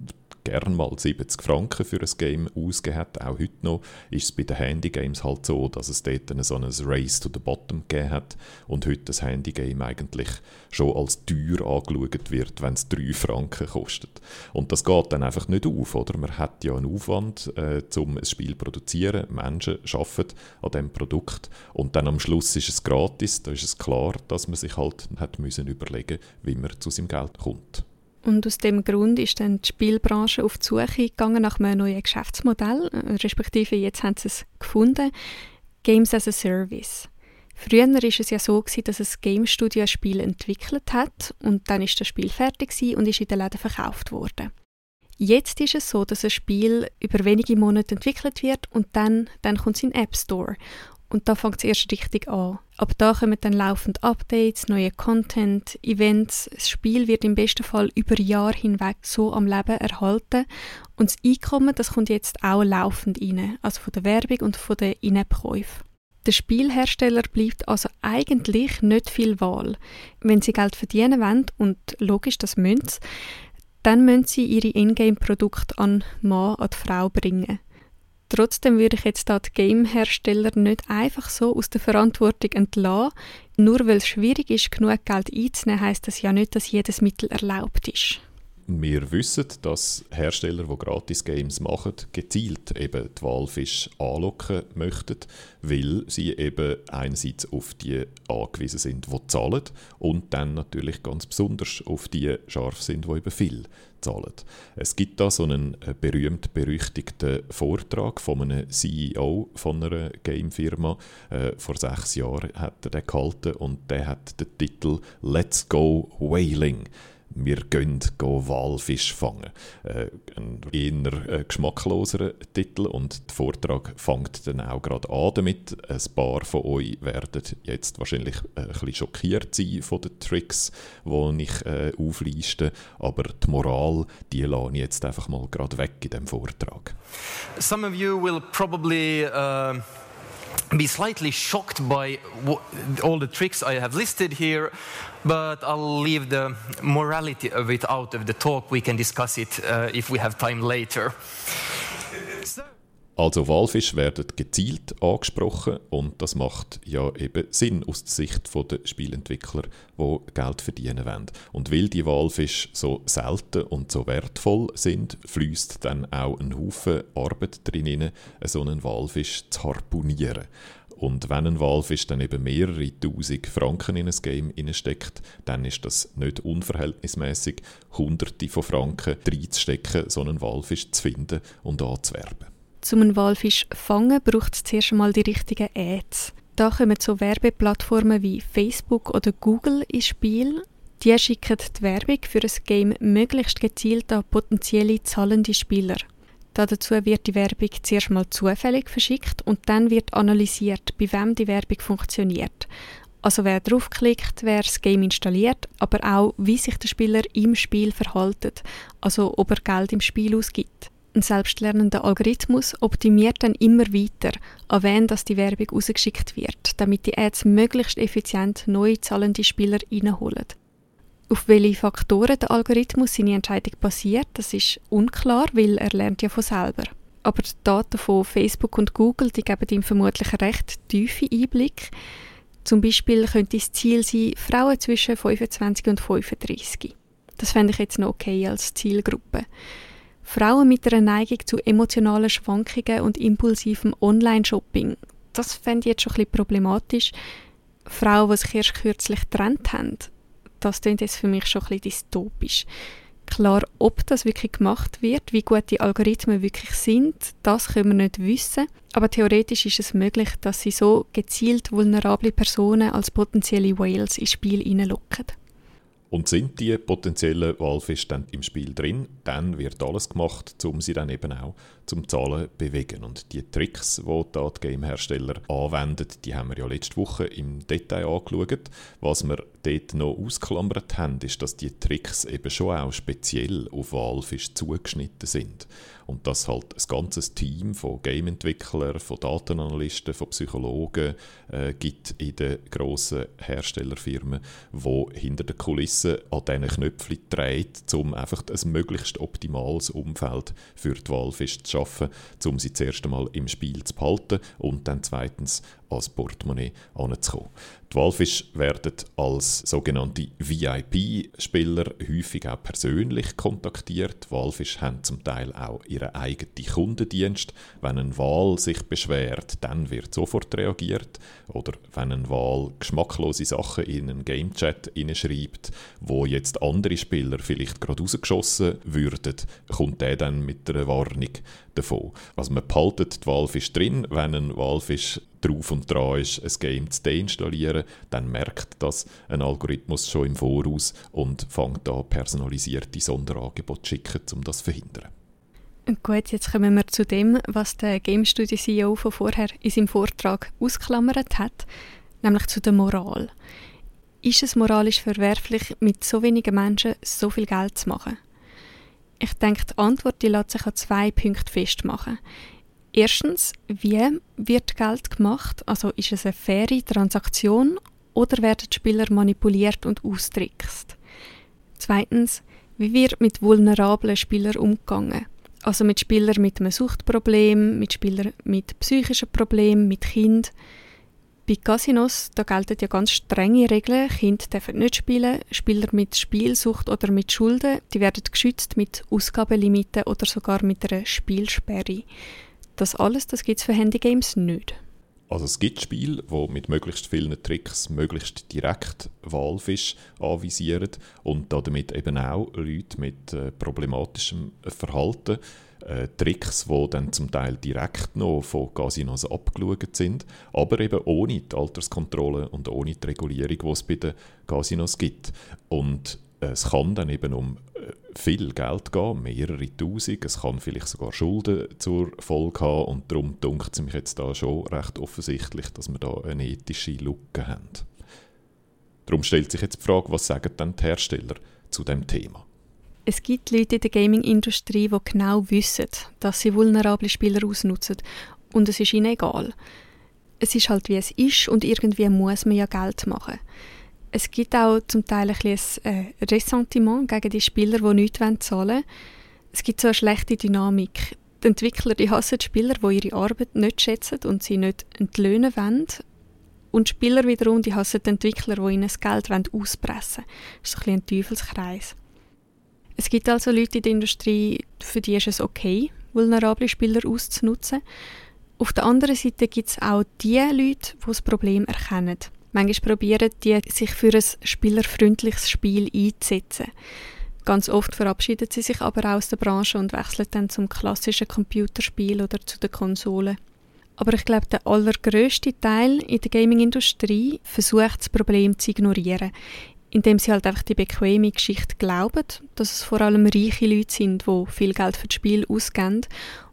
gern mal 70 Franken für ein Game ausgegeben auch heute noch, ist es bei den Handygames halt so, dass es dort so ein Race to the Bottom gegeben hat und heute das Handygame eigentlich schon als teuer angeschaut wird, wenn es 3 Franken kostet. Und das geht dann einfach nicht auf, oder? Man hat ja einen Aufwand, äh, um ein Spiel zu produzieren, Menschen arbeiten an diesem Produkt und dann am Schluss ist es gratis, da ist es klar, dass man sich halt hat müssen überlegen, wie man zu seinem Geld kommt. Und aus dem Grund ist dann die Spielbranche auf die Suche gegangen nach einem neuen Geschäftsmodell, respektive jetzt haben sie es gefunden, Games as a Service. Früher war es ja so, gewesen, dass ein Game Studio ein Spiel entwickelt hat und dann ist das Spiel fertig und ist in den Läden verkauft worden. Jetzt ist es so, dass ein Spiel über wenige Monate entwickelt wird und dann, dann kommt es in den App Store. Und da fängt es erst richtig an. Ab da kommen dann laufend Updates, neue Content, Events. Das Spiel wird im besten Fall über Jahre hinweg so am Leben erhalten. Und das Einkommen, das kommt jetzt auch laufend rein. Also von der Werbung und von den In-App-Käufen. Der Spielhersteller bleibt also eigentlich nicht viel Wahl. Wenn sie Geld verdienen wollen, und logisch, das müssen sie, dann müssen sie ihre Ingame-Produkte an Mann, an die Frau bringen. Trotzdem würde ich jetzt da die Game-Hersteller nicht einfach so aus der Verantwortung entlassen. Nur weil es schwierig ist, genug Geld einzunehmen, heisst das ja nicht, dass jedes Mittel erlaubt ist. Wir wissen, dass Hersteller, die Gratis-Games machen, gezielt eben die Walfisch anlocken möchten, weil sie eben einerseits auf die angewiesen sind, die zahlen, und dann natürlich ganz besonders auf die scharf sind, die eben viel zahlen. Es gibt da so einen äh, berühmt-berüchtigten Vortrag von einem CEO von einer Gamefirma. Äh, vor sechs Jahren hat er den gehalten und der hat den Titel «Let's Go Whaling» wir gehen, gehen Walfisch fangen. Äh, ein eher äh, geschmackloser Titel und der Vortrag fängt dann auch gerade an damit. Ein paar von euch werden jetzt wahrscheinlich äh, ein bisschen schockiert sein von den Tricks, die ich äh, aufleiste, aber die Moral, die lasse ich jetzt einfach mal gerade weg in dem Vortrag. Some of you will probably uh be slightly shocked by all the tricks I have listed here, but I'll leave the morality of it out of the talk. We can discuss it uh, if we have time later. Also Walfisch werden gezielt angesprochen und das macht ja eben Sinn aus der Sicht der Spielentwickler, die Geld verdienen wollen. Und weil die Walfische so selten und so wertvoll sind, fließt dann auch ein Haufen Arbeit drin, so einen Walfisch zu harponieren. Und wenn ein Walfisch dann eben mehrere tausend Franken in ein Game steckt, dann ist das nicht unverhältnismäßig, hunderte von Franken reinzustecken, so einen Walfisch zu finden und anzuwerben. Um einen Walfisch zu fangen, braucht es zuerst einmal die richtigen Ads. Da kommen so Werbeplattformen wie Facebook oder Google ins Spiel. Die schicken die Werbung für ein Game möglichst gezielt an potenzielle zahlende Spieler. Dazu wird die Werbung zuerst mal zufällig verschickt und dann wird analysiert, bei wem die Werbung funktioniert. Also wer draufklickt, wer das Game installiert, aber auch wie sich der Spieler im Spiel verhaltet, also ob er Geld im Spiel ausgibt. Ein selbstlernender Algorithmus optimiert dann immer weiter, an wen das die Werbung ausgeschickt wird, damit die Ads möglichst effizient neue zahlende Spieler reinholen. Auf welche Faktoren der Algorithmus seine Entscheidung basiert, das ist unklar, weil er lernt ja von selber. Aber die Daten von Facebook und Google die geben ihm vermutlich recht tiefen Einblick. Zum Beispiel könnte das Ziel sein, Frauen zwischen 25 und 35. Das fände ich jetzt noch okay als Zielgruppe. Frauen mit einer Neigung zu emotionalen Schwankungen und impulsivem Online-Shopping, das fände ich jetzt schon ein bisschen problematisch. Frauen, die sich erst kürzlich getrennt haben, das klingt jetzt für mich schon ein bisschen dystopisch. Klar, ob das wirklich gemacht wird, wie gut die Algorithmen wirklich sind, das können wir nicht wissen. Aber theoretisch ist es möglich, dass sie so gezielt vulnerable Personen als potenzielle Whales ins Spiel hineinlocken. Und sind die potenziellen Walfische dann im Spiel drin, dann wird alles gemacht, um sie dann eben auch zum Zahlen zu bewegen. Und die Tricks, die da die Game-Hersteller anwenden, die haben wir ja letzte Woche im Detail angeschaut. Was wir dort noch ausklammert haben, ist, dass die Tricks eben schon auch speziell auf Walfische zugeschnitten sind. Und dass halt ein ganzes Team von Game-Entwicklern, von Datenanalysten, von Psychologen äh, gibt in den grossen Herstellerfirmen, wo hinter den Kulissen an diesen Knöpfchen dreht, um einfach ein möglichst optimales Umfeld für die Walfisch zu schaffen, um sie zuerst einmal im Spiel zu behalten und dann zweitens als Portemonnaie anzukommen. Die Walfisch werden als sogenannte VIP-Spieler häufig auch persönlich kontaktiert. Die Walfisch haben zum Teil auch ihren eigenen Kundendienst. Wenn ein Wal sich beschwert, dann wird sofort reagiert. Oder wenn ein Wal geschmacklose Sachen in einen Game-Chat schreibt, wo jetzt andere Spieler vielleicht gerade rausgeschossen würden, kommt der dann mit einer Warnung davon. Also man behaltet die Walfisch drin, wenn ein Walfisch drauf und dran ist, ein Game zu deinstallieren, dann merkt das ein Algorithmus schon im Voraus und fängt an, personalisierte Sonderangebote zu schicken, um das zu verhindern. Gut, jetzt kommen wir zu dem, was der Game Studio CEO von vorher in seinem Vortrag ausklammert hat, nämlich zu der Moral. Ist es moralisch verwerflich, mit so wenigen Menschen so viel Geld zu machen? Ich denke, die Antwort die lässt sich an zwei Punkte festmachen. Erstens, wie wird Geld gemacht? Also ist es eine faire Transaktion oder werden die Spieler manipuliert und austrickst? Zweitens, wie wird mit vulnerablen Spielern umgegangen? Also mit Spielern mit einem Suchtproblem, mit Spielern mit psychischen Problemen, mit Kind. Bei Casinos da gelten ja ganz strenge Regeln. Kinder dürfen nicht spielen. Spieler mit Spielsucht oder mit Schulden, die werden geschützt mit Ausgabenlimiten oder sogar mit einer Spielsperre. Das alles, das gibt es für Handygames nicht. Also es gibt Spiele, die mit möglichst vielen Tricks möglichst direkt Walfisch anvisieren und damit eben auch Leute mit äh, problematischem Verhalten. Äh, Tricks, die dann zum Teil direkt noch von Casinos abgeschaut sind, aber eben ohne die Alterskontrolle und ohne die Regulierung, die es bei den Casinos gibt. Und äh, es kann dann eben um viel Geld gehen, mehrere Tausend. Es kann vielleicht sogar Schulden zur Folge haben und darum dunkelt es mich jetzt da schon recht offensichtlich, dass wir da eine ethische Lücke haben. Darum stellt sich jetzt die Frage, was sagen dann die Hersteller zu dem Thema? Es gibt Leute in der Gaming-Industrie, die genau wissen, dass sie vulnerable Spieler ausnutzen und es ist ihnen egal. Es ist halt wie es ist und irgendwie muss man ja Geld machen es gibt auch zum Teil ein, bisschen ein äh, Ressentiment gegen die Spieler, die nichts zahlen wollen. Es gibt so eine schlechte Dynamik. Die Entwickler die hassen die Spieler, die ihre Arbeit nicht schätzen und sie nicht entlöhnen wollen. Und die Spieler wiederum die hassen die Entwickler, die ihnen das Geld auspressen wollen. Das ist so ein, ein Teufelskreis. Es gibt also Leute in der Industrie, für die ist es okay, vulnerable Spieler auszunutzen. Auf der anderen Seite gibt es auch die Leute, die das Problem erkennen Manchmal probieren die, sich für ein spielerfreundliches Spiel einzusetzen. Ganz oft verabschieden sie sich aber aus der Branche und wechseln dann zum klassischen Computerspiel oder zu den Konsolen. Aber ich glaube, der allergrößte Teil in der Gaming-Industrie versucht, das Problem zu ignorieren, indem sie halt einfach die bequeme Geschichte glauben, dass es vor allem reiche Leute sind, die viel Geld für das Spiel ausgeben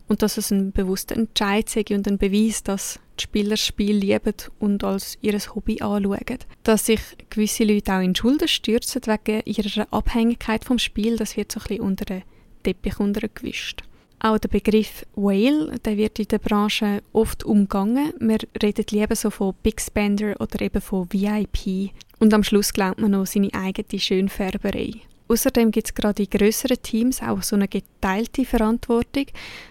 und dass es ein bewusster Entscheid sei und ein Beweis, dass die Spieler das Spiel lieben und als ihr Hobby anschauen. Dass sich gewisse Leute auch in Schulden stürzen wegen ihrer Abhängigkeit vom Spiel, das wird so ein bisschen unter den Teppich untergewischt. Auch der Begriff Whale, der wird in der Branche oft umgangen. Wir reden lieber so von Big Spender oder eben von VIP. Und am Schluss glaubt man noch seine eigene Schönfärberei. Außerdem gibt es gerade in größeren Teams auch so eine geteilte Verantwortung,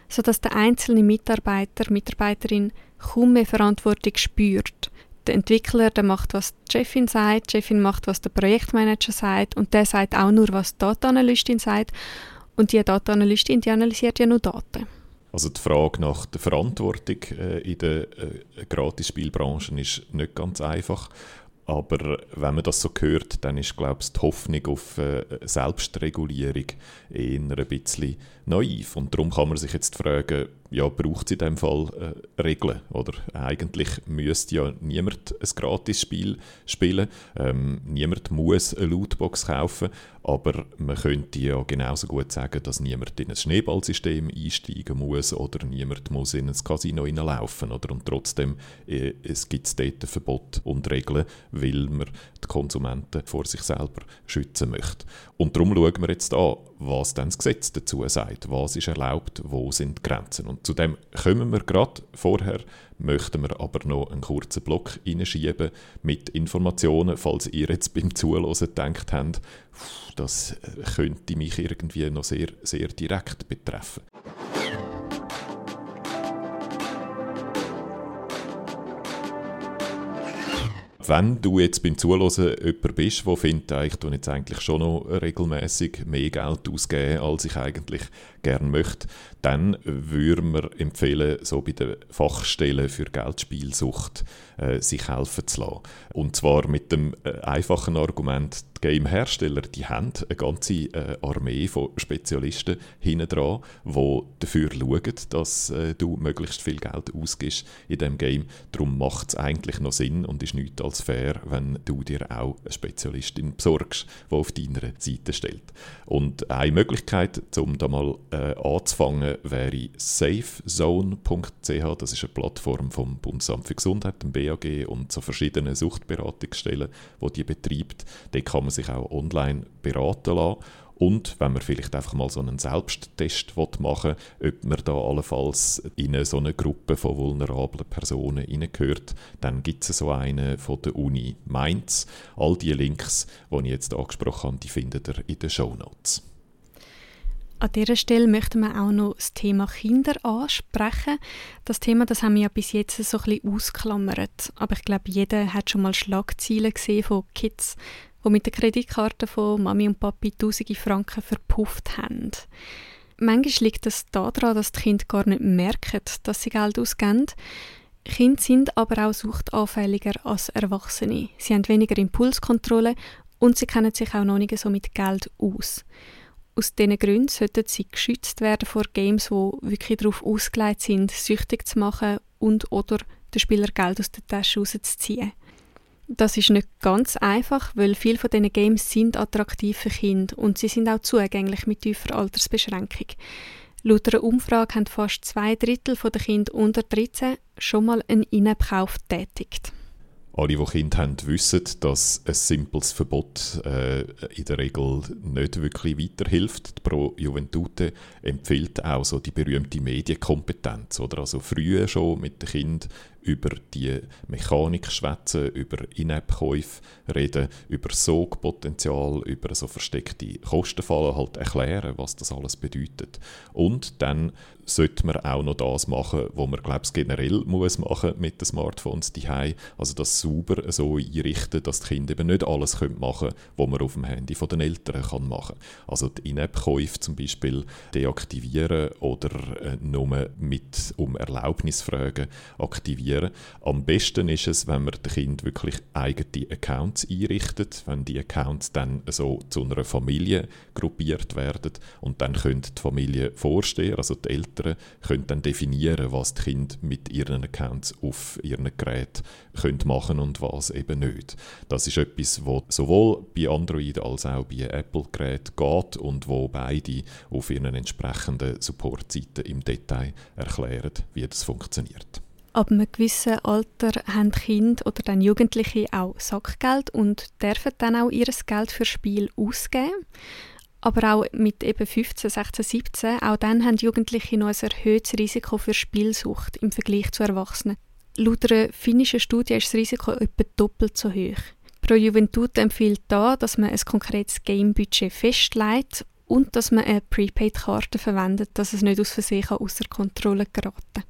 sodass der einzelne Mitarbeiter, Mitarbeiterin kaum mehr Verantwortung spürt. Der Entwickler der macht, was die Chefin sagt, die Chefin macht, was der Projektmanager sagt und der sagt auch nur, was die Data-Analystin sagt und die Data-Analystin, die analysiert ja nur Daten. Also die Frage nach der Verantwortung äh, in der äh, Gratisspielbranche ist nicht ganz einfach. Aber wenn man das so hört, dann ist, glaube ich, die Hoffnung auf äh, Selbstregulierung eher ein bisschen naiv. Und darum kann man sich jetzt fragen, ja, braucht es in dem Fall äh, Regeln. Oder eigentlich müsste ja niemand ein Gratis-Spiel spielen. Ähm, niemand muss eine Lootbox kaufen. Aber man könnte ja genauso gut sagen, dass niemand in ein Schneeballsystem einsteigen muss oder niemand muss in ein Casino hineinlaufen. Oder? Und trotzdem äh, es gibt es dort ein Verbot und Regeln, weil man die Konsumenten vor sich selber schützen möchte. Und darum schauen wir jetzt an, was dann das Gesetz dazu sagt. Was ist erlaubt, wo sind die Grenzen. Und zu dem kommen wir gerade. Vorher möchten wir aber noch einen kurzen Block reinschieben mit Informationen, falls ihr jetzt beim Zuhören gedacht habt, das könnte mich irgendwie noch sehr, sehr direkt betreffen. Wenn du jetzt beim Zuhören jemand bist, der findet, ich tue jetzt eigentlich schon noch regelmäßig mehr Geld ausgeben, als ich eigentlich gerne möchte, dann würden wir empfehlen, so bei den Fachstellen für Geldspielsucht äh, sich helfen zu lassen. Und zwar mit dem äh, einfachen Argument, die Game-Hersteller, die haben eine ganze äh, Armee von Spezialisten hinten dran, die dafür schauen, dass äh, du möglichst viel Geld ausgibst in dem Game. Darum macht es eigentlich noch Sinn und ist nichts als fair, wenn du dir auch eine Spezialistin besorgst, die auf deiner Seite steht. Und eine Möglichkeit, um da mal äh, anzufangen, wäre safezone.ch. Das ist eine Plattform vom Bundesamt für Gesundheit, dem BAG und so verschiedenen Suchtberatungsstellen, die die betreibt. Dort kann man sich auch online beraten lassen. Und wenn man vielleicht einfach mal so einen Selbsttest machen will, ob man da allenfalls in so eine Gruppe von vulnerablen Personen hineingehört, dann gibt es so eine von der Uni Mainz. All die Links, die ich jetzt angesprochen habe, die findet ihr in den Show Notes. An dieser Stelle möchten wir auch noch das Thema Kinder ansprechen. Das Thema, das haben wir ja bis jetzt so ein bisschen ausklammert. Aber ich glaube, jeder hat schon mal Schlagzeilen gesehen von Kids, die mit der Kreditkarte von Mami und Papi tausende Franken verpufft haben. Manchmal liegt es daran, dass die Kinder gar nicht merken, dass sie Geld ausgeben. Kinder sind aber auch suchtanfälliger als Erwachsene. Sie haben weniger Impulskontrolle und sie kennen sich auch noch nicht so mit Geld aus. Aus diesen Gründen sollten sie geschützt werden vor Games, die wirklich darauf ausgelegt sind, süchtig zu machen und oder den Spieler Geld aus der Tasche rauszuziehen. Das ist nicht ganz einfach, weil viele von diesen Games sind attraktiv für Kinder und sie sind auch zugänglich mit tiefer Altersbeschränkung. Laut einer Umfrage haben fast zwei Drittel der Kinder unter 13 schon mal einen In-App-Kauf tätigt. Alle, die Kinder haben, wissen, dass ein simples Verbot äh, in der Regel nicht wirklich weiterhilft. Die Pro Juventute empfiehlt auch so die berühmte Medienkompetenz. Oder? Also früher schon mit den Kindern über die Mechanik schwätzen, über In-App-Käufe reden, über Sogpotenzial, über so versteckte Kostenfallen halt erklären, was das alles bedeutet. Und dann sollte man auch noch das machen, was man glaube ich generell muss machen mit den Smartphones daheim, also das sauber so einrichten, dass die Kinder eben nicht alles können machen können, was man auf dem Handy von den Eltern kann machen. Also die In-App-Käufe zum Beispiel deaktivieren oder äh, nur mit um Erlaubnis fragen aktivieren organisieren. Am besten ist es, wenn man den Kind wirklich eigene Accounts einrichtet, wenn die Accounts dann so zu einer Familie gruppiert werden und dann können die Familie vorstehen, also die Eltern können dann definieren, was die Kinder mit ihren Accounts auf ihren Geräten können machen und was eben nicht. Das ist etwas, was sowohl bei Android als auch bei Apple-Geräten geht und wo beide auf ihren entsprechenden Supportseiten im Detail erklären, wie das funktioniert. Ab einem gewissen Alter haben Kinder oder dann Jugendliche auch Sackgeld und dürfen dann auch ihr Geld für Spiel ausgeben. Aber auch mit eben 15, 16, 17, auch dann haben Jugendliche noch ein erhöhtes Risiko für Spielsucht im Vergleich zu Erwachsenen. Laut einer finnischen Studie ist das Risiko etwa doppelt so hoch. Pro Juventud empfiehlt da, dass man ein konkretes Gamebudget festlegt und dass man eine Prepaid-Karte verwendet, dass es nicht aus Versehen außer Kontrolle geraten kann.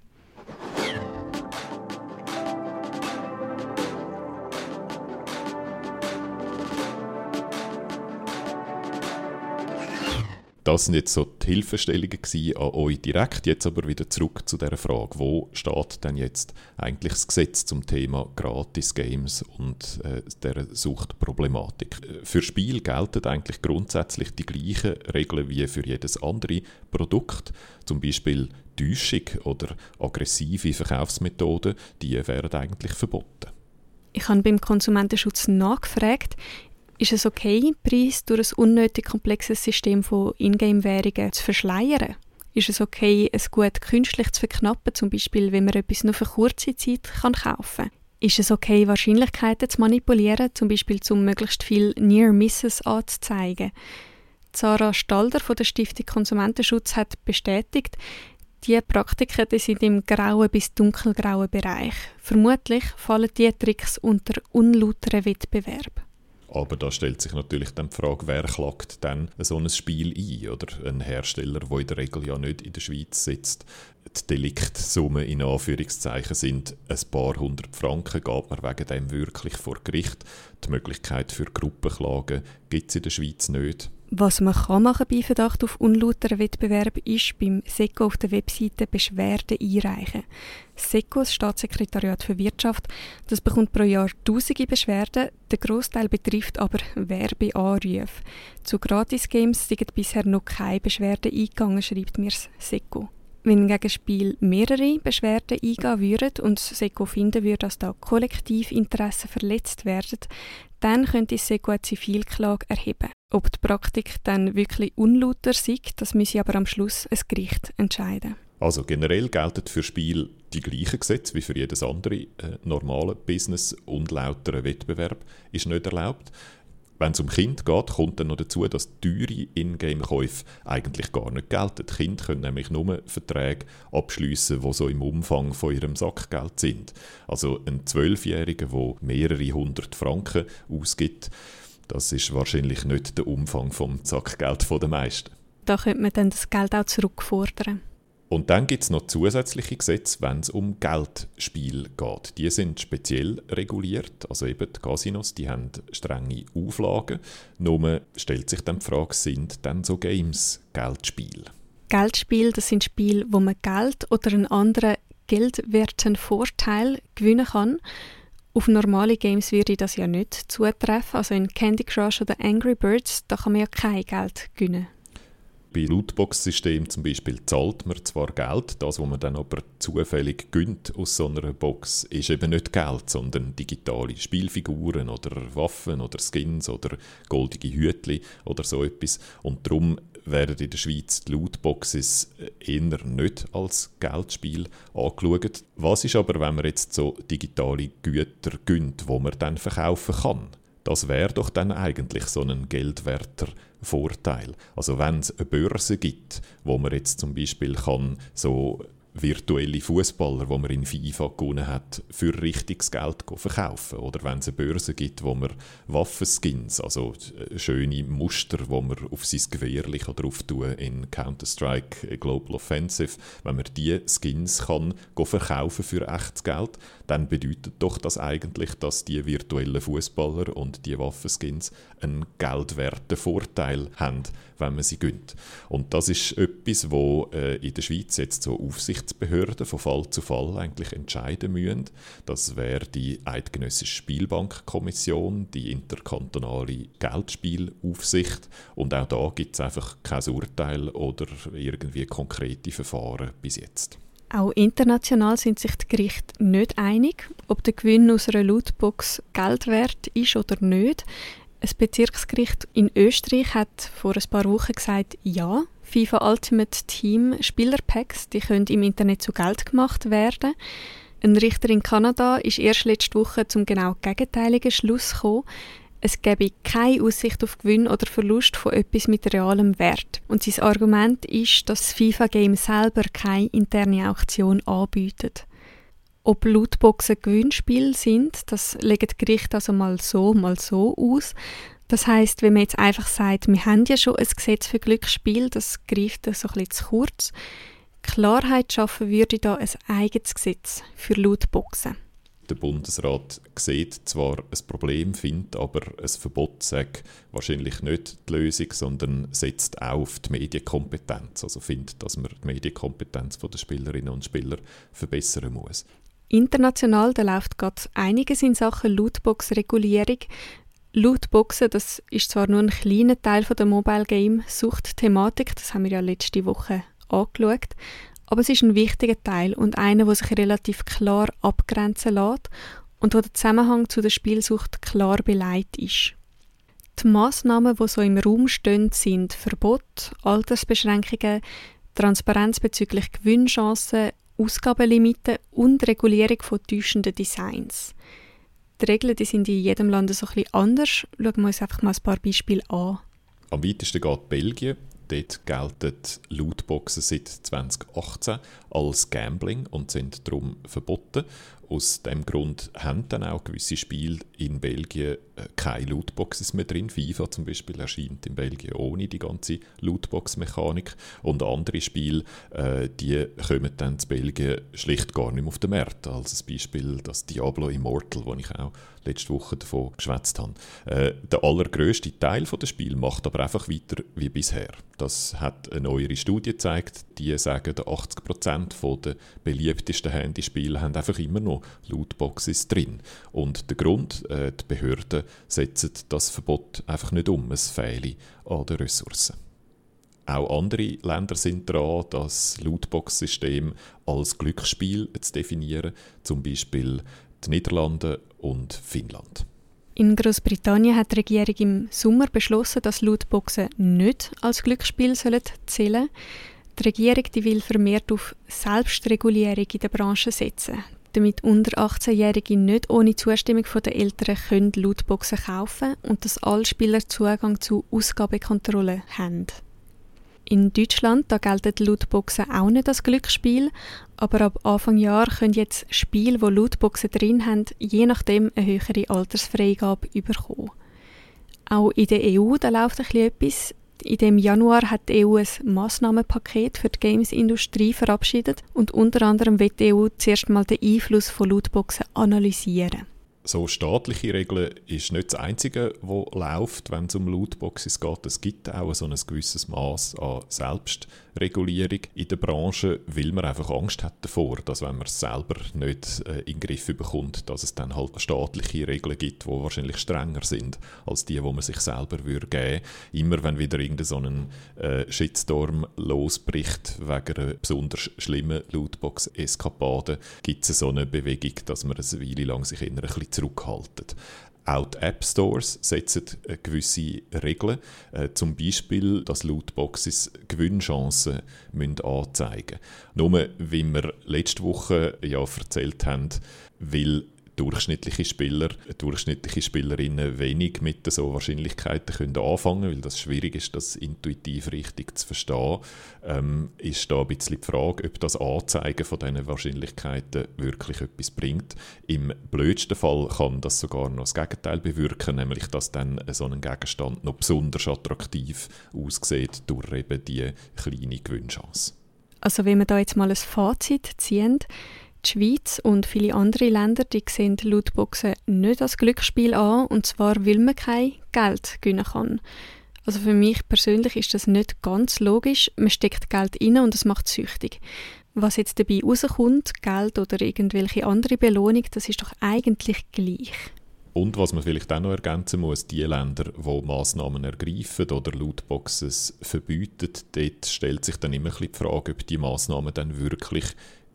Das sind jetzt so die Hilfestellungen an euch direkt. Jetzt aber wieder zurück zu der Frage, wo steht denn jetzt eigentlich das Gesetz zum Thema Gratis-Games und äh, der Suchtproblematik? Für Spiel gelten eigentlich grundsätzlich die gleichen Regeln wie für jedes andere Produkt. Zum Beispiel Täuschung oder aggressive Verkaufsmethoden, die werden eigentlich verboten. Ich habe beim Konsumentenschutz nachgefragt, ist es okay, Preis durch ein unnötig komplexes System von Ingame-Währungen zu verschleiern? Ist es okay, es gut künstlich zu verknappen, zum Beispiel, wenn man etwas nur für kurze Zeit kaufen kann? Ist es okay, Wahrscheinlichkeiten zu manipulieren, zum Beispiel um möglichst viel Near Misses anzuzeigen? Sarah Stalder von der Stiftung Konsumentenschutz hat bestätigt, diese Praktiken die sind im grauen bis dunkelgrauen Bereich. Vermutlich fallen diese Tricks unter unlauteren Wettbewerb. Aber da stellt sich natürlich dann die Frage, wer klagt dann so ein Spiel ein? Oder ein Hersteller, der in der Regel ja nicht in der Schweiz sitzt. Die Deliktsumme in Anführungszeichen sind ein paar hundert Franken, geht man wegen dem wirklich vor Gericht. Die Möglichkeit für Gruppenklagen gibt es in der Schweiz nicht. Was man kann machen bei Verdacht auf unlauteren Wettbewerb ist beim SECO auf der Webseite Beschwerden einreichen. SECO, das Staatssekretariat für Wirtschaft, das bekommt pro Jahr tausende Beschwerden. Der Großteil betrifft aber Werbeanrufe. Zu Gratis-Games sind bisher noch keine Beschwerden eingegangen, schreibt mir das SECO. Wenn gegen Spiel mehrere Beschwerden eingehen würden und das SECO finden würde, dass da Kollektivinteressen verletzt werden, dann könnte das SECO eine Zivilklage erheben. Ob die Praktik dann wirklich unlauter sei, das müsse aber am Schluss ein Gericht entscheiden. Also generell gelten für Spiel die gleichen Gesetze wie für jedes andere äh, normale Business. Unlauterer Wettbewerb ist nicht erlaubt. Wenn es um Kind geht, kommt dann noch dazu, dass teure Ingame-Käufe eigentlich gar nicht gelten. Die Kinder können nämlich nur Verträge abschließen, die so im Umfang von ihrem Sackgeld sind. Also ein Zwölfjähriger, der mehrere hundert Franken ausgibt, das ist wahrscheinlich nicht der Umfang vom Sackgeld der meisten. Da könnte man dann das Geld auch zurückfordern. Und dann gibt es noch zusätzliche Gesetze, wenn es um Geldspiel geht. Die sind speziell reguliert, also eben die Casinos, die haben strenge Auflagen. Nur stellt sich dann die Frage, sind dann so Games Geldspiel? Geldspiel, das sind Spiele, wo man Geld oder einen anderen geldwerten Vorteil gewinnen kann. Auf normale Games würde das ja nicht zutreffen. Also in Candy Crush oder Angry Birds, da kann man ja kein Geld gewinnen. Bei Lootbox-Systemen zum Beispiel zahlt man zwar Geld, das, was man dann aber zufällig gönnt aus so einer Box, ist eben nicht Geld, sondern digitale Spielfiguren oder Waffen oder Skins oder goldige Hütli oder so etwas. Und darum werden in der Schweiz die Lootboxes eher nicht als Geldspiel angeschaut. Was ist aber, wenn man jetzt so digitale Güter gönnt, wo man dann verkaufen kann? Das wäre doch dann eigentlich so ein geldwerter Vorteil. Also wenn es eine Börse gibt, wo man jetzt zum Beispiel kann so virtuelle Fußballer, wo man in FIFA gewonnen hat, für richtiges Geld verkaufen. Oder wenn es eine Börse gibt, wo man Waffenskins, also äh, schöne Muster, wo man auf sein Gewehr drauf tun in Counter-Strike Global Offensive, wenn man diese Skins kann verkaufen für echtes Geld, dann bedeutet doch das eigentlich, dass die virtuellen Fußballer und die Waffenskins einen geldwerten Vorteil haben, wenn man sie gönnt. Und das ist etwas, wo äh, in der Schweiz jetzt so Aufsichtsbehörden von Fall zu Fall eigentlich entscheiden müssen. Das wäre die Eidgenössische Spielbankkommission, die interkantonale Geldspielaufsicht. Und auch da gibt es einfach kein Urteil oder irgendwie konkrete Verfahren bis jetzt. Auch international sind sich die Gerichte nicht einig, ob der Gewinn aus einer Lootbox Geld wert ist oder nicht. Ein Bezirksgericht in Österreich hat vor ein paar Wochen gesagt, ja, FIFA Ultimate Team Spielerpacks, die können im Internet zu Geld gemacht werden. Ein Richter in Kanada ist erst letzte Woche zum genau gegenteiligen Schluss gekommen. Es gebe keine Aussicht auf Gewinn oder Verlust von etwas mit realem Wert. Und sein Argument ist, dass das FIFA-Game selber keine interne Auktion anbietet. Ob Lootboxen Gewinnspiel sind, das legen die Gerichte also mal so, mal so aus. Das heißt, wenn man jetzt einfach sagt, wir haben ja schon ein Gesetz für Glücksspiel, das greift so ein bisschen zu kurz. Klarheit schaffen würde da ein eigenes Gesetz für Lootboxen. Der Bundesrat sieht zwar ein Problem, findet aber ein Verbot sagt wahrscheinlich nicht die Lösung, sondern setzt auch auf die Medienkompetenz. Also findet, dass man die Medienkompetenz der Spielerinnen und Spieler verbessern muss. International da läuft gerade einiges in Sachen Lootbox-Regulierung. Lootboxen, das ist zwar nur ein kleiner Teil der Mobile Game Sucht-Thematik, das haben wir ja letzte Woche angeschaut, aber es ist ein wichtiger Teil und einer, der sich relativ klar abgrenzen lässt und wo der Zusammenhang zu der Spielsucht klar beleidigt ist. Die Massnahmen, die so im Raum stehen, sind Verbot, Altersbeschränkungen, Transparenz bezüglich Gewinnchancen, Ausgabenlimiten und Regulierung von täuschenden Designs. Die Regeln die sind in jedem Land so ein bisschen anders. Schauen wir uns einfach mal ein paar Beispiele an. Am weitesten geht Belgien. Dort gelten Lootboxen seit 2018 als Gambling und sind darum verboten. Aus dem Grund haben dann auch gewisse Spiele in Belgien äh, keine Lootboxes mehr drin. FIFA zum Beispiel erscheint in Belgien ohne die ganze Lootbox-Mechanik. Und andere Spiele, äh, die kommen dann zu Belgien schlicht gar nicht mehr auf den Markt. Als Beispiel das Diablo Immortal, wo ich auch letzte Woche davon geschwätzt habe. Äh, der allergrößte Teil des Spiels macht aber einfach weiter wie bisher. Das hat eine neuere Studie gezeigt, die sagen, 80% der beliebtesten Handyspiele haben einfach immer noch Lootboxes drin. Und der Grund, äh, die Behörden setzen das Verbot einfach nicht um, es fehle an den Ressourcen. Auch andere Länder sind dran, das Lootbox-System als Glücksspiel zu definieren, zum Beispiel die Niederlande und Finnland. In Großbritannien hat die Regierung im Sommer beschlossen, dass Lootboxen nicht als Glücksspiel zählen sollen. Die Regierung die will vermehrt auf Selbstregulierung in der Branche setzen, damit unter 18-Jährige nicht ohne Zustimmung der Eltern können Lootboxen kaufen und dass alle Spieler Zugang zu Ausgabekontrollen haben. In Deutschland da gelten Lootboxen auch nicht als Glücksspiel, aber ab Anfang Jahr können jetzt Spiele, wo Lootboxen drin haben, je nachdem eine höhere Altersfreigabe bekommen. Auch in der EU da läuft ein etwas. In dem Januar hat die EU ein Massnahmenpaket für die Games-Industrie verabschiedet und unter anderem wird die EU zuerst mal den Einfluss von Lootboxen analysieren so staatliche Regeln ist nicht das Einzige, was läuft, wenn es um Lootboxes geht. Es gibt auch so ein gewisses Maß an Selbstregulierung in der Branche, weil man einfach Angst hat davor, dass wenn man es selber nicht äh, in den Griff bekommt, dass es dann halt staatliche Regeln gibt, die wahrscheinlich strenger sind als die, wo man sich selber würde geben. Immer wenn wieder irgendein so ein äh, Shitstorm losbricht wegen einer besonders schlimmen Lootbox-Eskapade, gibt es so eine Bewegung, dass man eine Weile lang sich in ein bisschen zurückhalten. Auch die App Stores setzen äh, gewisse Regeln, äh, zum Beispiel, dass Lootboxes Gewinnchancen müssen anzeigen müssen. Nur, wie wir letzte Woche ja erzählt haben, weil durchschnittliche Spieler, durchschnittliche Spielerinnen wenig mit so Wahrscheinlichkeiten können anfangen weil das schwierig ist, das intuitiv richtig zu verstehen, ähm, ist da ein bisschen die Frage, ob das Anzeigen von diesen Wahrscheinlichkeiten wirklich etwas bringt. Im blödsten Fall kann das sogar noch das Gegenteil bewirken, nämlich dass dann so ein Gegenstand noch besonders attraktiv aussieht durch eben die kleine Gewinnchance. Also wenn wir da jetzt mal ein Fazit ziehen, die Schweiz und viele andere Länder die sehen Lootboxen nicht als Glücksspiel an, und zwar, weil man kein Geld gewinnen kann. Also für mich persönlich ist das nicht ganz logisch. Man steckt Geld rein und es macht süchtig. Was jetzt dabei rauskommt, Geld oder irgendwelche andere Belohnung, das ist doch eigentlich gleich. Und was man vielleicht auch noch ergänzen muss, die Länder, die Massnahmen ergreifen oder Lootboxes verbieten, dort stellt sich dann immer ein die Frage, ob die Massnahmen dann wirklich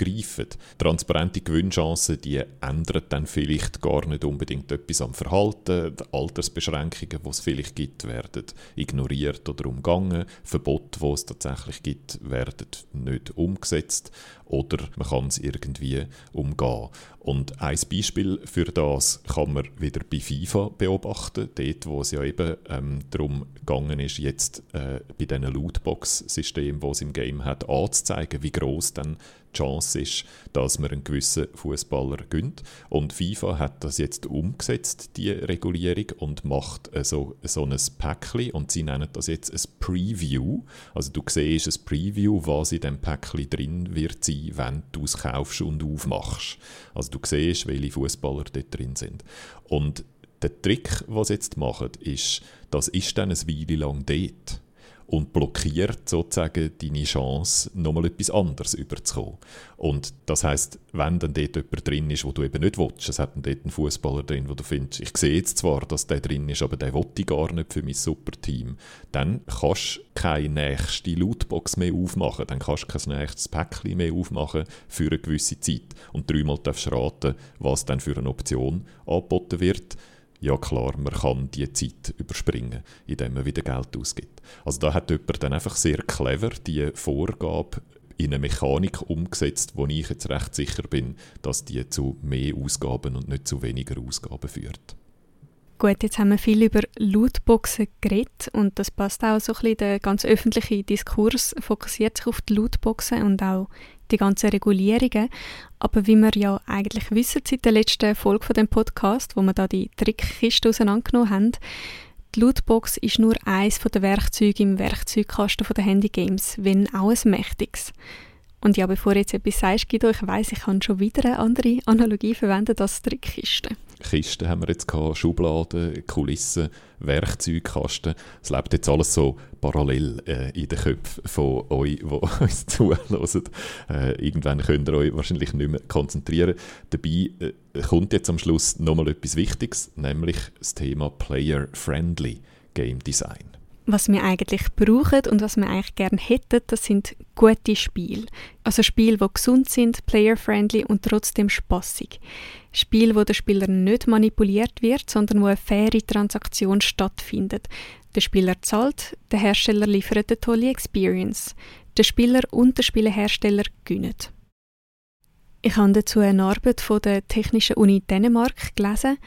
greifen. Transparente Gewinnchancen, die ändern dann vielleicht gar nicht unbedingt etwas am Verhalten. Die Altersbeschränkungen, die es vielleicht gibt, werden ignoriert oder umgangen. Verbote, die es tatsächlich gibt, werden nicht umgesetzt oder man kann es irgendwie umgehen. Und ein Beispiel für das kann man wieder bei FIFA beobachten, dort wo es ja eben ähm, darum gegangen ist, jetzt äh, bei diesen Lootbox-Systemen, die es im Game hat, anzuzeigen, wie groß dann Chance ist, dass man einen gewissen Fußballer gönnt. Und FIFA hat das jetzt umgesetzt, die Regulierung, und macht äh, so, so ein Päckchen und sie nennen das jetzt ein Preview. Also du siehst ein Preview, was in dem Päckchen drin wird sein, wenn du es kaufst und aufmachst. Also du siehst, welche Fußballer dort drin sind. Und der Trick, was jetzt machen, ist, das ist dann eine Weile lang dort und blockiert sozusagen deine Chance, nochmal etwas anderes überzukommen. Und das heißt, wenn dann dort jemand drin ist, wo du eben nicht willst, es hat dann dort einen Fußballer drin, wo du findest, ich sehe jetzt zwar, dass der drin ist, aber der will ich gar nicht für mein Superteam, dann kannst du keine nächste Lootbox mehr aufmachen, dann kannst du kein nächstes Päckchen mehr aufmachen für eine gewisse Zeit. Und dreimal darfst du raten, was dann für eine Option angeboten wird ja klar, man kann die Zeit überspringen, indem man wieder Geld ausgibt. Also da hat jemand dann einfach sehr clever die Vorgabe in eine Mechanik umgesetzt, wo ich jetzt recht sicher bin, dass die zu mehr Ausgaben und nicht zu weniger Ausgaben führt. Gut, jetzt haben wir viel über Lootboxen geredet und das passt auch so ein bisschen, der ganz öffentliche Diskurs fokussiert sich auf die Lootboxen und auch die ganzen Regulierungen. Aber wie wir ja eigentlich wissen seit der letzten Folge von dem Podcast, wo wir da die Trickkiste auseinandergenommen haben, die Lootbox ist nur eines der Werkzeuge im Werkzeugkasten der Handygames, wenn auch ein mächtiges. Und ja, bevor jetzt etwas sagst, Guido, ich weiss, ich kann schon wieder eine andere Analogie verwenden als Trickkiste. Kisten haben wir jetzt gehabt, Schubladen, Kulissen, Werkzeugkasten. Es lebt jetzt alles so parallel äh, in den Köpfen von euch, die uns zuhören. Äh, irgendwann könnt ihr euch wahrscheinlich nicht mehr konzentrieren. Dabei äh, kommt jetzt am Schluss nochmal etwas Wichtiges, nämlich das Thema Player-Friendly Game Design was wir eigentlich brauchen und was wir eigentlich gerne hätten, das sind gute Spiele. Also Spiele, die gesund sind, player-friendly und trotzdem spaßig. Spiele, wo der Spieler nicht manipuliert wird, sondern wo eine faire Transaktion stattfindet. Der Spieler zahlt, der Hersteller liefert eine tolle Experience. Der Spieler und der Spielehersteller gewinnen. Ich habe dazu eine Arbeit von der Technischen Uni Dänemark gelesen.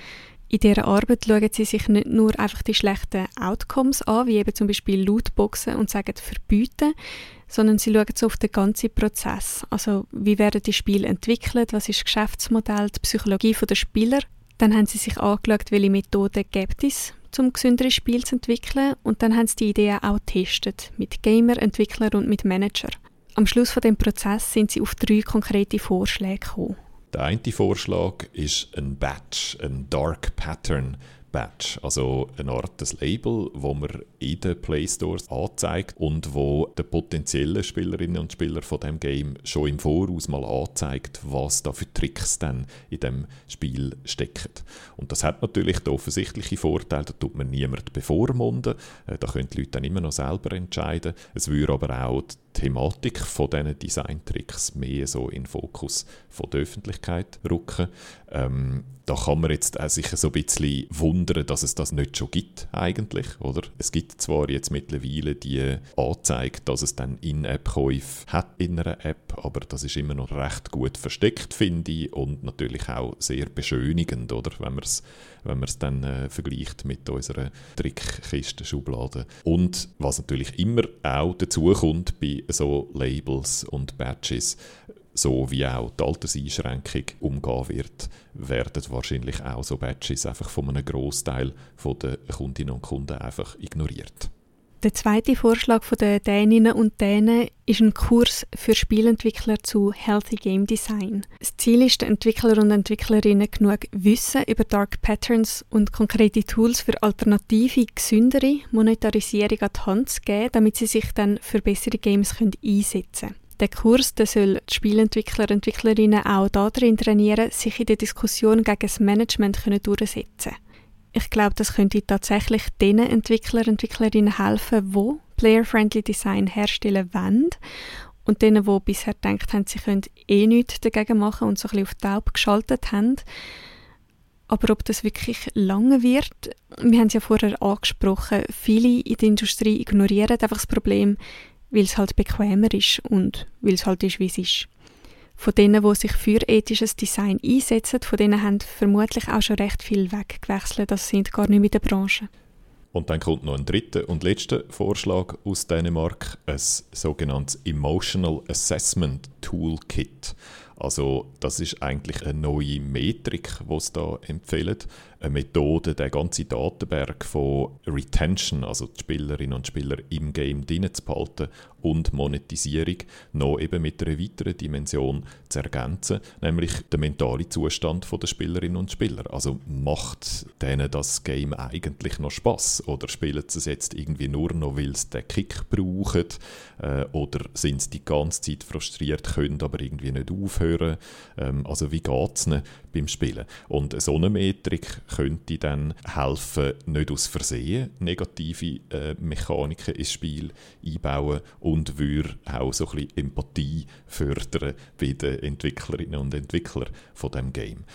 In dieser Arbeit schauen sie sich nicht nur einfach die schlechten Outcomes an, wie eben zum Beispiel Lootboxen und sagen verbieten, sondern sie schauen so auf den ganzen Prozess. Also wie werden die Spiele entwickelt, was ist das Geschäftsmodell, die Psychologie der Spieler. Dann haben sie sich angeschaut, welche Methoden gibt es, um gesündere Spiele zu entwickeln und dann haben sie die Ideen auch getestet, mit Gamer, Entwicklern und mit Manager. Am Schluss von dem Prozess sind sie auf drei konkrete Vorschläge gekommen. Der eine Vorschlag ist ein Batch, ein Dark Pattern Badge, also eine Art des Label, wo man in den Play Stores anzeigt und wo den potenziellen Spielerinnen und Spielern von dem Game schon im Voraus mal anzeigt, was da für Tricks dann in dem Spiel stecken. Und das hat natürlich den offensichtlichen Vorteil, da tut man niemand bevormunden, äh, da können die Leute dann immer noch selber entscheiden. Es würde aber auch Thematik von diesen Design-Tricks mehr so in den Fokus von der Öffentlichkeit rücken. Ähm, da kann man jetzt auch sich so ein bisschen wundern, dass es das nicht schon gibt eigentlich, oder? Es gibt zwar jetzt mittlerweile die Anzeige, dass es dann In-App-Käufe hat in einer App, aber das ist immer noch recht gut versteckt, finde ich, und natürlich auch sehr beschönigend, oder? Wenn man es wenn man es dann äh, vergleicht mit unserer Trickkisten-Schublade. Und was natürlich immer auch dazu kommt bei so Labels und Badges, so wie auch die Alterseinschränkung umgehen wird, werden wahrscheinlich auch so Badges einfach von einem Großteil der Kundinnen und Kunden einfach ignoriert. Der zweite Vorschlag der Däninnen und Dänen ist ein Kurs für Spielentwickler zu Healthy Game Design. Das Ziel ist, den Entwickler und Entwicklerinnen genug Wissen über Dark Patterns und konkrete Tools für alternative, gesündere Monetarisierung an die Hand zu geben, damit sie sich dann für bessere Games einsetzen können. Der Kurs der soll die Spielentwickler und Entwicklerinnen auch darin trainieren, sich in der Diskussion gegen das Management durchzusetzen. Ich glaube, das könnte tatsächlich den Entwickler Entwicklerinnen helfen, wo Player-Friendly Design herstellen wollen und denen, die bisher gedacht haben, sie können eh nichts dagegen machen und so ein bisschen auf Taub geschaltet haben. Aber ob das wirklich lange wird, wir haben es ja vorher angesprochen, viele in der Industrie ignorieren einfach das Problem, weil es halt bequemer ist und weil es halt ist, wie es ist. Von denen, die sich für ethisches Design einsetzen, von denen haben vermutlich auch schon recht viel weggewechselt. Das sind gar nicht in der Branche. Und dann kommt noch ein dritter und letzter Vorschlag aus Dänemark, ein sogenanntes Emotional Assessment Toolkit. Also das ist eigentlich eine neue Metrik, die sie da empfehlen. Eine Methode, den ganzen Datenberg von Retention, also die Spielerinnen und Spieler im Game drin zu behalten und Monetisierung noch eben mit einer weiteren Dimension zu ergänzen, nämlich der mentale Zustand der Spielerinnen und Spieler. Also macht denen das Game eigentlich noch Spaß oder spielen sie es jetzt irgendwie nur noch, weil sie den Kick brauchen äh, oder sind sie die ganze Zeit frustriert, können aber irgendwie nicht aufhören. Ähm, also wie geht es beim Spielen? Und so eine Metrik könnte dann helfen, nicht aus Versehen negative äh, Mechaniken ins Spiel einbauen und würde auch so ein bisschen Empathie fördern bei den Entwicklerinnen und Entwicklern von dem Game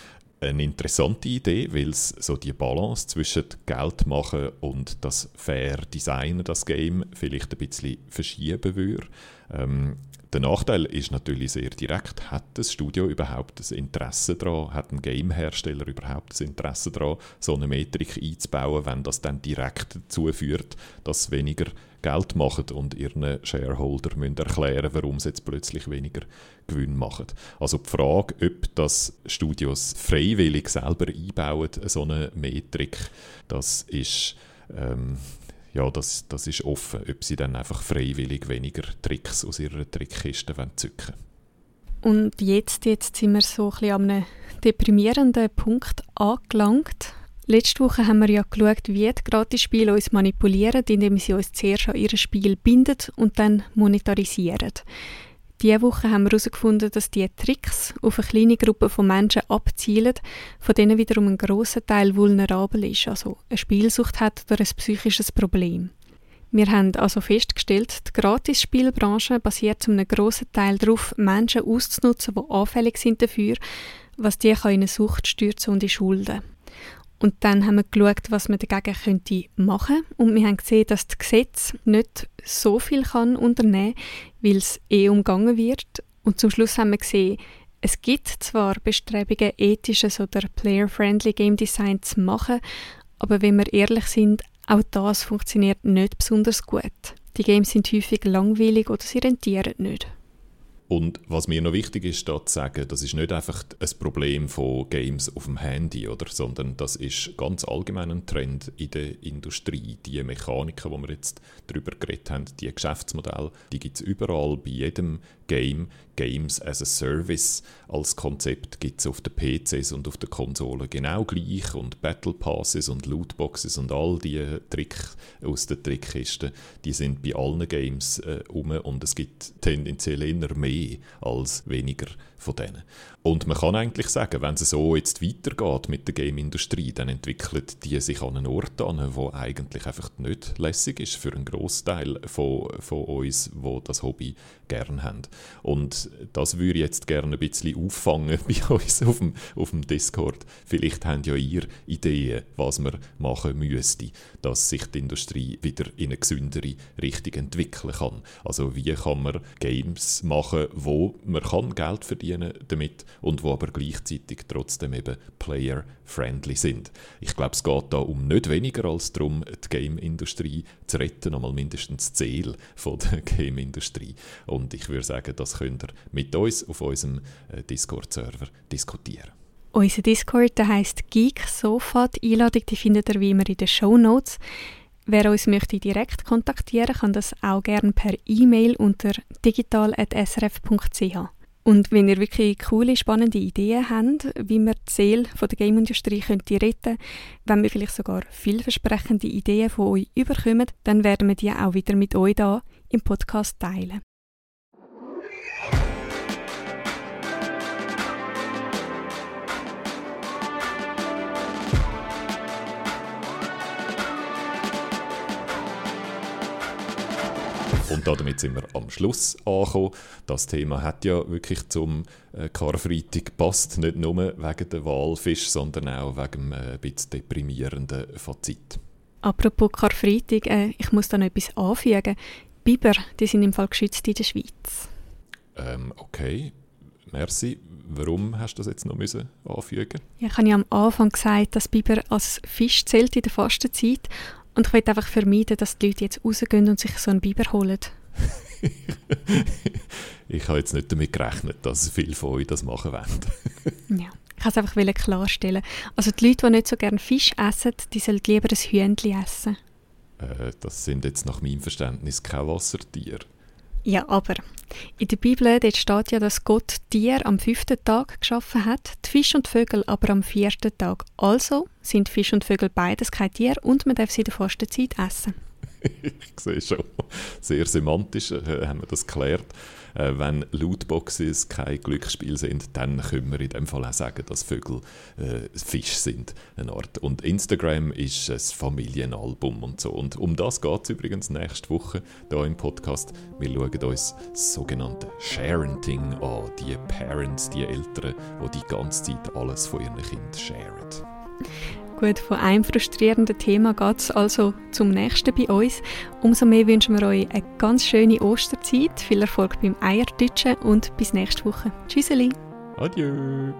eine interessante Idee, weil es so die Balance zwischen Geld machen und das fair Designen, das Game, vielleicht ein bisschen verschieben würde. Ähm, der Nachteil ist natürlich sehr direkt. Hat das Studio überhaupt ein Interesse daran, hat ein Gamehersteller überhaupt ein Interesse daran, so eine Metrik einzubauen, wenn das dann direkt dazu führt, dass weniger Geld machen und ihren Shareholder müssen erklären warum sie jetzt plötzlich weniger Gewinn machen. Also die Frage, ob das Studios freiwillig selber einbauen, so eine Metrik, das ist, ähm, ja, das, das ist offen, ob sie dann einfach freiwillig weniger Tricks aus ihrer Trickkiste zücken Und jetzt, jetzt sind wir so ein bisschen an einem deprimierenden Punkt angelangt. Letzte Woche haben wir ja geschaut, wie die Gratisspiele uns manipulieren, indem sie uns zuerst an ihr Spiel binden und dann monetarisieren. Diese Woche haben wir herausgefunden, dass diese Tricks auf eine kleine Gruppe von Menschen abzielen, von denen wiederum ein grosser Teil vulnerabel ist, also eine Spielsucht hat oder ein psychisches Problem. Wir haben also festgestellt, die Gratisspielbranche basiert zu einem grossen Teil darauf, Menschen auszunutzen, die anfällig sind dafür, was die in eine Sucht stürzen und in Schulden. Und dann haben wir geschaut, was man dagegen könnte machen Und wir haben gesehen, dass das Gesetz nicht so viel kann unternehmen kann, weil es eh umgangen wird. Und zum Schluss haben wir gesehen, es gibt zwar Bestrebungen, ethisches oder player-friendly Game Design zu machen, aber wenn wir ehrlich sind, auch das funktioniert nicht besonders gut. Die Games sind häufig langweilig oder sie rentieren nicht. Und was mir noch wichtig ist, da zu sagen, das ist nicht einfach ein Problem von Games auf dem Handy, oder, sondern das ist ganz allgemein ein Trend in der Industrie. Die Mechaniken, die wir jetzt darüber geredet haben, die Geschäftsmodelle, die gibt es überall, bei jedem Game, Games as a Service als Konzept gibt es auf den PCs und auf den Konsolen genau gleich und Battle Passes und Lootboxes und all die Tricks aus den Trickkisten, die sind bei allen Games äh, um und es gibt tendenziell eher mehr als weniger von denen. Und man kann eigentlich sagen, wenn es so jetzt weitergeht mit der Game-Industrie, dann entwickelt die sich an einen Ort an, wo eigentlich einfach nicht lässig ist für einen Großteil von, von uns, wo das Hobby gern haben. Und das würde ich jetzt gerne ein bisschen auffangen bei uns auf dem, auf dem Discord. Vielleicht habt ja ihr Ideen, was man machen müsste, dass sich die Industrie wieder in eine gesündere Richtung entwickeln kann. Also wie kann man Games machen, wo man kann Geld verdienen damit und wo aber gleichzeitig trotzdem eben player-friendly sind. Ich glaube, es geht da um nicht weniger als darum, die Game-Industrie zu retten, einmal mindestens das Ziel der Game-Industrie. Und ich würde sagen, das könnt ihr mit uns auf unserem äh, Discord-Server diskutieren. Unser Discord der heisst Geek Sofa. Die Einladung die findet ihr wie immer in den Show Notes. Wer uns möchte direkt kontaktieren, kann das auch gerne per E-Mail unter digital.srf.ch. Und wenn ihr wirklich coole, spannende Ideen habt, wie wir die Seele der Game-Industrie retten wenn wir vielleicht sogar vielversprechende Ideen von euch überkommen, dann werden wir die auch wieder mit euch da im Podcast teilen. Damit sind wir am Schluss angekommen. Das Thema hat ja wirklich zum äh, Karfreitag gepasst, nicht nur wegen der Walfisch, sondern auch wegen einem äh, bisschen deprimierenden Fazit. Apropos Karfreitag, äh, ich muss da noch etwas anfügen. Biber, die sind im Fall geschützt in der Schweiz. Ähm, okay, merci. Warum hast du das jetzt noch müssen anfügen? Ja, ich habe ja am Anfang gesagt, dass Biber als Fisch zählt in der Fastenzeit und ich will einfach vermeiden, dass die Leute jetzt rausgehen und sich so einen Biber holen. ich habe jetzt nicht damit gerechnet, dass viele von euch das machen werden. ja. Ich wollte es einfach klarstellen. Also die Leute, die nicht so gerne Fisch essen, die sollen lieber ein Hühnchen essen. Äh, das sind jetzt nach meinem Verständnis keine Wassertiere. Ja, aber in der Bibel dort steht ja, dass Gott Tier am fünften Tag geschaffen hat, die Fisch und Vögel aber am vierten Tag. Also sind Fisch und Vögel beides kein Tier und man darf sie in der Fastenzeit essen. ich sehe schon, sehr semantisch äh, haben wir das geklärt. Äh, wenn Lootboxes kein Glücksspiel sind, dann können wir in dem Fall auch sagen, dass Vögel äh, Fisch sind. Eine Art. Und Instagram ist ein Familienalbum und so. Und um das geht es übrigens nächste Woche hier im Podcast. Wir schauen uns das sogenannte Sharenting an. Die Parents, die Eltern, die die ganze Zeit alles von ihren Kindern sharen. Gut, von einem frustrierenden Thema geht es also zum nächsten bei uns. Umso mehr wünschen wir euch eine ganz schöne Osterzeit, viel Erfolg beim Eierdeutschen und bis nächste Woche. Tschüsseli. Adieu.